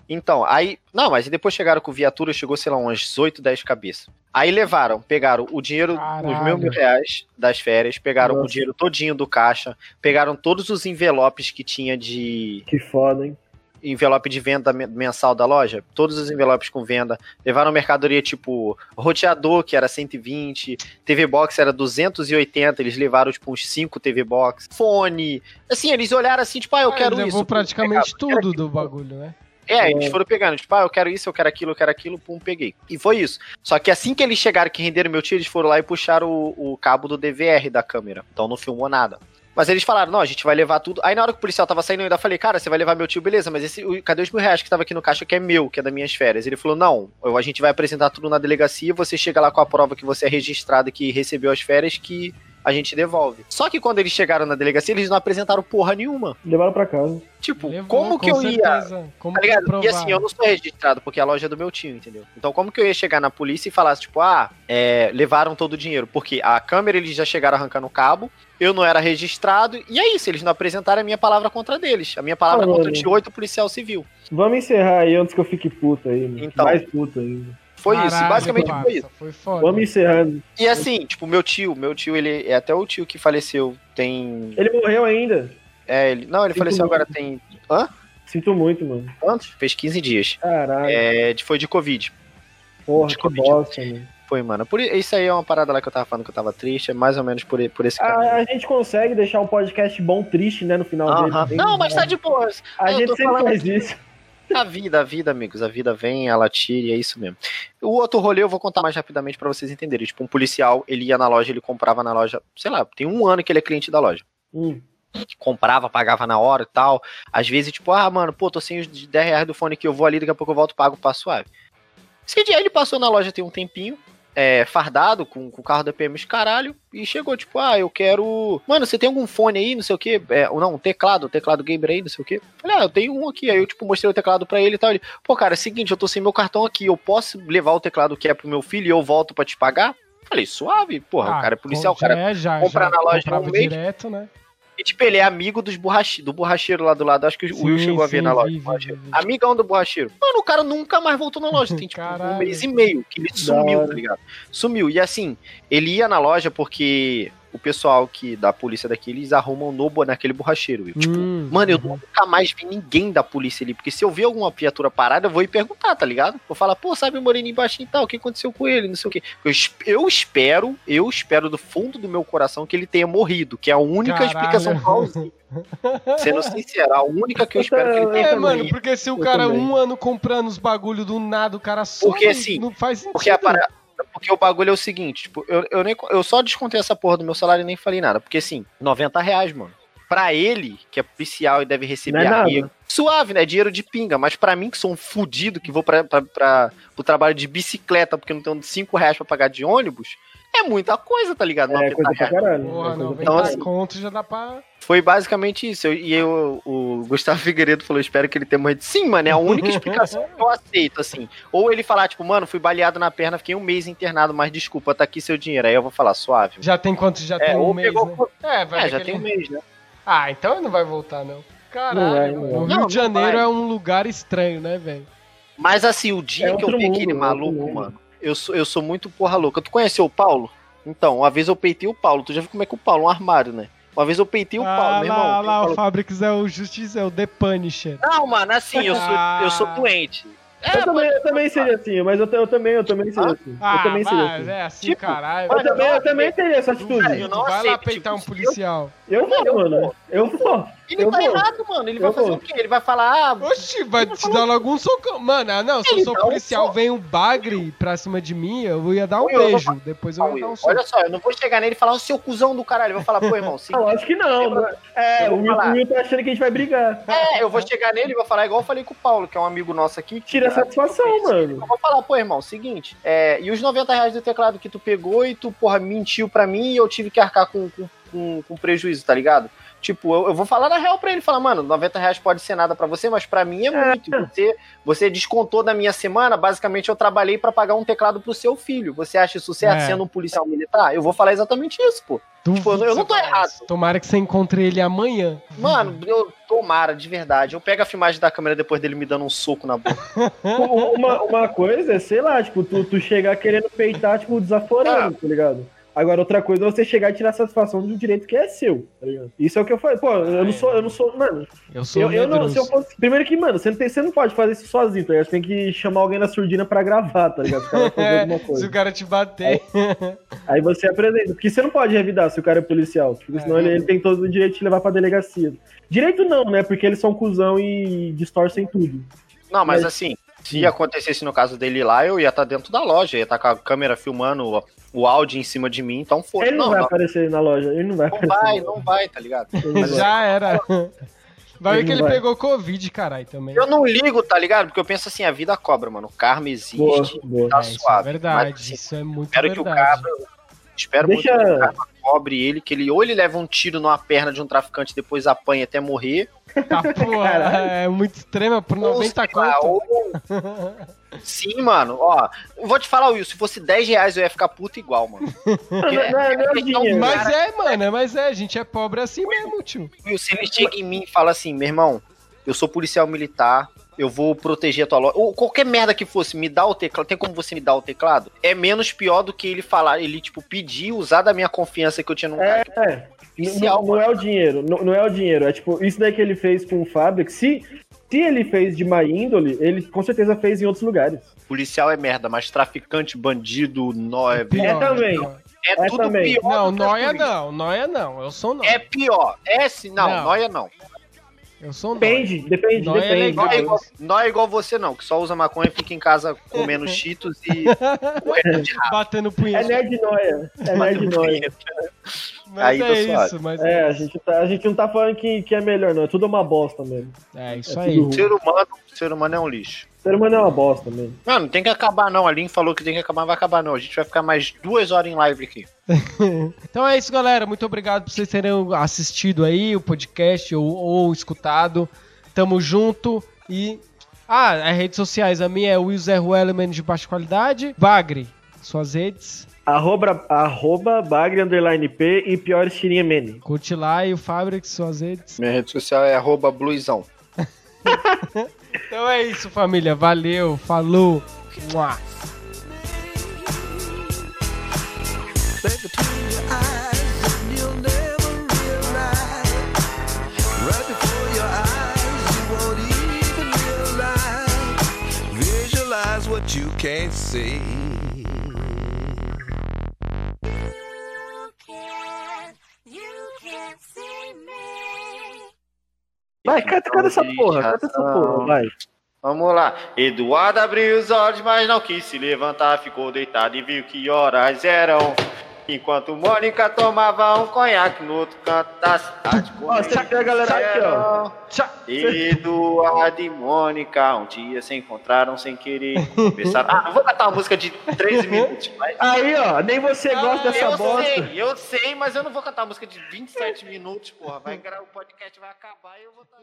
C: Então, aí. Não, mas depois chegaram com viatura, chegou, sei lá, umas 8, 10 cabeças. Aí levaram, pegaram o dinheiro, os
A: Caralho.
C: mil mil reais das férias, pegaram o
B: Nossa.
C: dinheiro todinho do caixa, pegaram todos os envelopes que tinha de.
B: Que foda, hein?
C: envelope de venda men- mensal da loja, todos os envelopes com venda, levaram mercadoria tipo roteador, que era 120, TV Box era 280, eles levaram tipo uns 5 TV Box, fone, assim, eles olharam assim, tipo, ah, eu
A: Ah,
C: quero
A: ele levou
C: isso.
A: praticamente
C: Eu quero
A: tudo do bagulho, né?
C: É, eles foram pegando, tipo, ah, eu quero isso, eu quero aquilo, eu quero aquilo, pum, peguei. E foi isso. Só que assim que eles chegaram, que renderam meu tio, eles foram lá e puxaram o, o cabo do DVR da câmera. Então não filmou nada. Mas eles falaram, não, a gente vai levar tudo. Aí na hora que o policial tava saindo, eu ainda falei, cara, você vai levar meu tio, beleza, mas esse, o- cadê os mil reais que tava aqui no caixa que é meu, que é das minhas férias? Ele falou, não, eu- a gente vai apresentar tudo na delegacia, você chega lá com a prova que você é registrado e que recebeu as férias, que a gente devolve. Só que quando eles chegaram na delegacia, eles não apresentaram porra nenhuma.
B: Levaram pra casa.
C: Tipo,
A: Levou,
C: como que
A: com
C: eu ia
A: certeza. Como
C: Tá ligado? E assim, eu não sou registrado, porque a loja é do meu tio, entendeu? Então, como que eu ia chegar na polícia e falar, tipo, ah, é, levaram todo o dinheiro? Porque a câmera eles já chegaram arrancando o cabo, eu não era registrado, e é isso, eles não apresentaram a minha palavra contra deles. A minha palavra
B: Ah,
C: contra
B: mano.
C: de oito policial civil.
B: Vamos encerrar aí antes que eu fique puto aí.
C: Então.
B: Mais puto ainda.
C: Foi isso, basicamente foi isso.
A: Foi foda.
B: Vamos encerrando.
C: E assim, tipo, meu tio, meu tio, ele é até o tio que faleceu, tem.
B: Ele morreu ainda.
C: É, ele, não, ele
B: Sinto
C: faleceu
B: muito.
C: agora tem. Hã?
B: Sinto muito, mano.
C: Quantos? Fez 15 dias.
B: Caralho.
C: É, foi de Covid.
B: porra,
C: de
B: que
C: Covid.
B: bosta, mano.
C: Foi, mano. Por, isso aí é uma parada lá que eu tava falando que eu tava triste, é mais ou menos por, por esse caminho.
B: A, a gente consegue deixar um podcast bom triste, né, no final
C: Aham.
B: dele.
C: Não, mas tá de boa.
B: A
C: eu
B: gente sempre
C: falando
B: faz isso.
C: A vida, a vida, amigos, a vida vem, ela tira e é isso mesmo. O outro rolê eu vou contar mais rapidamente pra vocês entenderem. Tipo, um policial, ele ia na loja, ele comprava na loja, sei lá, tem um ano que ele é cliente da loja.
B: Hum.
C: Comprava, pagava na hora e tal. Às vezes, tipo, ah, mano, pô, tô sem os 10 reais do fone que eu vou ali, daqui a pouco eu volto, pago, passo suave. Esse dia ele passou na loja tem um tempinho, é, fardado, com, com o carro da PM os caralho, e chegou, tipo, ah, eu quero. Mano, você tem algum fone aí, não sei o quê? É, ou não, um teclado, um teclado gamer aí, não sei o quê. Falei, ah, eu tenho um aqui. Aí eu, tipo, mostrei o teclado pra ele e tal. Ele, pô, cara, é o seguinte, eu tô sem meu cartão aqui, eu posso levar o teclado que é pro meu filho e eu volto pra te pagar? Falei, suave, porra,
A: Ah,
C: o cara é policial, o cara.
A: é, já,
C: compra
A: já
C: na loja um mês.
A: direto, né?
C: E tipo, ele é amigo dos borrache... do borracheiro lá do lado. Acho que o Will
A: Sim,
C: chegou a ver
A: sim,
C: na loja.
A: vi, vi,
C: borracheiro.
A: vi.
C: Amigão do borracheiro. Mano, o cara nunca mais voltou na loja. *laughs* Tem tipo um
A: Caralho.
C: mês e meio que ele sumiu, tá ligado? Sumiu. E assim, ele ia na loja porque o pessoal que da polícia daqui, eles arrumam no, naquele borracheiro. Tipo,
A: Hum,
C: Mano, eu
A: uhum.
C: nunca mais vi ninguém da polícia ali. Porque se eu ver alguma viatura parada, eu vou ir perguntar, tá ligado? Vou falar, pô, sabe o Moreninho baixinho e tal? O que aconteceu com ele? Não sei o quê. Eu, eu espero, eu espero do fundo do meu coração que ele tenha morrido. Que é a única
A: Caralho.
C: explicação plausível. Sendo sincero, a única que eu espero que ele tenha
A: É, mano, porque se o
B: Eu
A: cara
B: também.
A: um ano comprando os bagulho do nada, o cara só
C: Porque, assim,
A: não faz sentido.
C: Porque, a para- porque o bagulho é o seguinte, tipo, eu, eu, nem, eu só descontei essa porra do meu salário e nem falei nada. Porque assim, 90 reais, mano. pra ele, que é policial e deve receber
B: Não é
C: suave, né? Dinheiro de pinga. Mas pra mim, que sou um fudido, que vou pra, pra, pra, pro trabalho de bicicleta porque não tenho 5 reais pra pagar de ônibus, é muita coisa, tá ligado?
B: É
C: 90
B: coisa pra caralho.
A: Porra,
B: é coisa
A: 90
B: pra
C: Então,
B: caralho.
A: conto já dá pra.
C: Foi basicamente isso. Eu- e eu, o Gustavo Figueiredo falou: espero que ele tenha morrido. Sim, mano, é a única explicação que eu aceito, assim. Ou ele falar, tipo, mano, fui baleado na perna, fiquei um mês internado, mas desculpa, tá aqui seu dinheiro. Aí eu vou falar, suave.
A: Já tem quanto? Já
C: É,
A: tem um mês,
C: pegou.
A: né? É, vai
C: É, já tem um mês, né?
A: Ah, então ele não vai voltar, não. Caralho,
B: Não vai, não
A: mano.
B: vai.
A: o Rio
C: Não,
A: de
C: não
A: Janeiro
C: vai.
A: é um lugar estranho, né, velho?
C: Mas assim, o dia
B: É
C: que eu vi
B: mundo,
C: aquele
B: é
C: maluco,
B: mundo.
C: mano, eu sou, eu sou muito porra louca. Tu conheceu o Paulo? Então, uma vez eu peitei o Paulo. Tu já viu como é que o Paulo é um armário, né? Uma vez eu peitei o
A: ah,
C: Paulo, meu irmão.
A: lá,
C: eu
A: lá, o Fabrics é o Justiça, é o The Punisher.
C: Não, mano, assim, eu sou, eu sou
A: Ah.
C: doente. É,
B: Eu também, eu também seria assim, mas eu, eu também, eu também seria
C: Ah?
B: assim.
A: Ah,
B: eu também seria
A: mas
B: assim.
A: é assim,
C: Tipo,
A: caralho.
B: Eu também, eu também teria essa atitude.
C: Eu
A: Vai lá
C: aceito,
A: peitar um
C: tipo,
A: policial.
B: Eu vou,
C: Eu
B: mano.
C: vou.
B: Eu vou.
C: Ele
B: Eu
C: tá
B: vou.
C: errado, mano. Ele
B: Eu
C: vai fazer
B: vou.
C: o quê? Ele vai falar, ah,
A: Oxi, vai te dar logo um socão. Mano, ah, não, se eu sou
C: um
A: policial,
C: soco.
A: vem um bagre pra cima de mim, eu ia dar um
C: Eu vou
A: beijo. Depois eu ia dar um soco.
C: olha só, eu não vou chegar nele e falar, o seu cuzão do caralho. Eu vou falar, pô, irmão, sim. *laughs*
B: Não, acho que não. não é- o
C: vou
B: Will,
C: falar.
B: o Will tá achando que a gente vai brigar.
C: É, eu vou chegar nele e vou falar igual eu falei com o Paulo, que é um amigo nosso aqui. que-
B: Tira a satisfação, mano.
C: Eu vou falar, pô, irmão, seguinte, é, e os 90 reais do teclado que tu pegou e tu, porra, mentiu pra mim e eu tive que arcar com, com, com, com prejuízo, tá ligado? Tipo, eu, eu vou falar na real pra ele, falar, mano, 90 reais pode ser nada pra você, mas pra mim é muito. Você, você descontou da minha semana, basicamente eu trabalhei pra pagar um teclado pro seu filho. Você acha isso certo
A: É.
C: sendo um policial militar? Eu vou falar exatamente isso, pô.
A: Duvido
C: eu não- eu não tô errado.
A: isso. Tomara que você encontre ele amanhã.
C: Mano, eu tomara, de verdade. Eu pego a filmagem da câmera depois dele me dando um soco na boca. *laughs*
B: Uma, uma coisa é, sei lá, tipo, tu, tu chegar querendo peitar, tipo, desaforando, tá ligado? Agora, outra coisa é você chegar e tirar satisfação de um direito que é seu, tá ligado? Isso é o que eu falei. Pô, eu não sou, eu não sou, mano,
A: Eu sou
B: eu, eu não, se eu fosse. Primeiro que, mano, você não, tem, você não pode fazer isso sozinho, tá ligado? Você tem que chamar alguém na surdina pra gravar, tá ligado? Se o cara vai fazer *laughs* alguma
A: É, se o cara te bater.
B: Aí você apresenta. Porque você não pode revidar se o cara é policial. Porque senão
A: É.
B: ele, ele tem todo o direito de te levar pra delegacia. Direito não, né? Porque eles são cuzão e distorcem tudo.
C: Não, mas
B: Mas-
C: assim, se acontecesse no caso dele lá, eu ia estar dentro da loja, ia estar com a câmera filmando o, áudio em cima de mim, então foda
B: Ele não,
C: Não,
B: vai
C: não,
B: aparecer na loja. Ele não vai
C: não
B: aparecer.
C: vai, não
B: loja.
C: vai, tá ligado?
A: Já era. Vai ver que ele
B: vai.
A: pegou Covid, caralho, também.
C: Eu não ligo, tá ligado? Porque eu penso assim, a vida cobra, mano. O karma existe,
B: Boa, boa.
C: tá
A: É, isso é
C: suave.
A: verdade,
C: Mas, assim,
A: isso é muito
C: espero que o
A: verdade.
C: cabra. Espero
B: Deixa-
C: muito que o karma cobre ele, que ele ou ele leva um tiro numa perna de um traficante e depois apanha até morrer.
A: Tá, porra, é muito extrema por
C: ou
A: 90
C: sei lá,
A: conto.
C: ou- *laughs* Sim, mano, ó. eu Vou te falar, Will, se fosse 10 reais eu ia ficar puto igual, mano.
B: Não, não, não, é- não é dinheiro.
A: Mas é, mano, mas é, a gente é pobre assim mesmo, tio.
C: Will, se ele chega em mim e fala assim, meu irmão, eu sou policial militar, eu vou proteger a tua loja. Ou qualquer merda que fosse, me dá o teclado. Tem como você me dar o teclado? É menos pior do que ele falar, ele, tipo, pedir, usar da minha confiança que eu tinha num cara.
B: É.
C: Policial,
B: Não, não é o dinheiro. Não, não é o dinheiro. É tipo, isso daí que ele fez com o Fabric. Se, se ele fez de má índole, ele com certeza fez em outros lugares.
C: Policial é merda, mas traficante, bandido, nó, é,
B: É também.
A: pior.
C: é
B: é
C: tudo
B: também.
C: pior.
A: Não,
C: polícia.
A: não, noia não, eu sou não.
C: É pior. É sim, não,
A: Não.
C: noia não.
A: Eu sou.
B: Depende, depende,
A: Nóia é
B: depende.
A: legal.
C: Nó é, igual, nó é igual você, não, que só usa maconha, fica em casa comendo *laughs* cheetos e *laughs* correndo de rato.
A: Batendo
B: É
A: punheta.
B: nerd noia. É nerd noia.
A: Mas
C: Aí
A: é isso,
C: suave.
A: mas
B: É, a gente, tá, a gente não tá falando que, que é melhor, não. É tudo uma bosta mesmo.
A: é isso
B: é
A: aí.
C: Ser humano, ser humano é um lixo.
B: O ser humano é uma bosta mesmo.
C: Mano, tem que acabar não. A Lin falou que tem que acabar, não vai acabar não. A gente vai ficar mais duas horas em live aqui. *laughs*
A: Então é isso, galera. Muito obrigado por vocês terem assistido aí o podcast ou, ou escutado. Tamo junto e. Ah, as redes sociais. A minha é Will Zé Ruelo, menos de baixa qualidade. Bagre, suas redes.
B: Arroba, arroba bagre underline P e pior tirinha mene.
A: Curte lá e o Fabric, suas redes.
C: Minha rede social é arroba bluesão.
A: Então é isso, família. Valeu, falou. Mua.
E: What you can't see.
D: You can't, you can't see me.
B: Vai, canta, canta essa porra, canta essa porra, vai.
C: Vamos lá. Eduardo abriu os olhos, mas não quis se levantar. Ficou deitado e viu que horas eram. Enquanto Mônica tomava um conhaque no outro canto da cidade.
B: Ó, que a galera aqui, ó.
F: Tchau.
C: Eduardo e Mônica um dia se encontraram sem querer. Começaram... Ah, *laughs* não vou cantar uma música de 13 minutos, mas.
B: Aí, ó, nem você gosta dessa
C: eu
B: bosta.
C: sei, eu sei, mas eu não vou cantar uma música de 27 minutos, porra. Vai gravar o podcast, vai acabar e eu vou estar.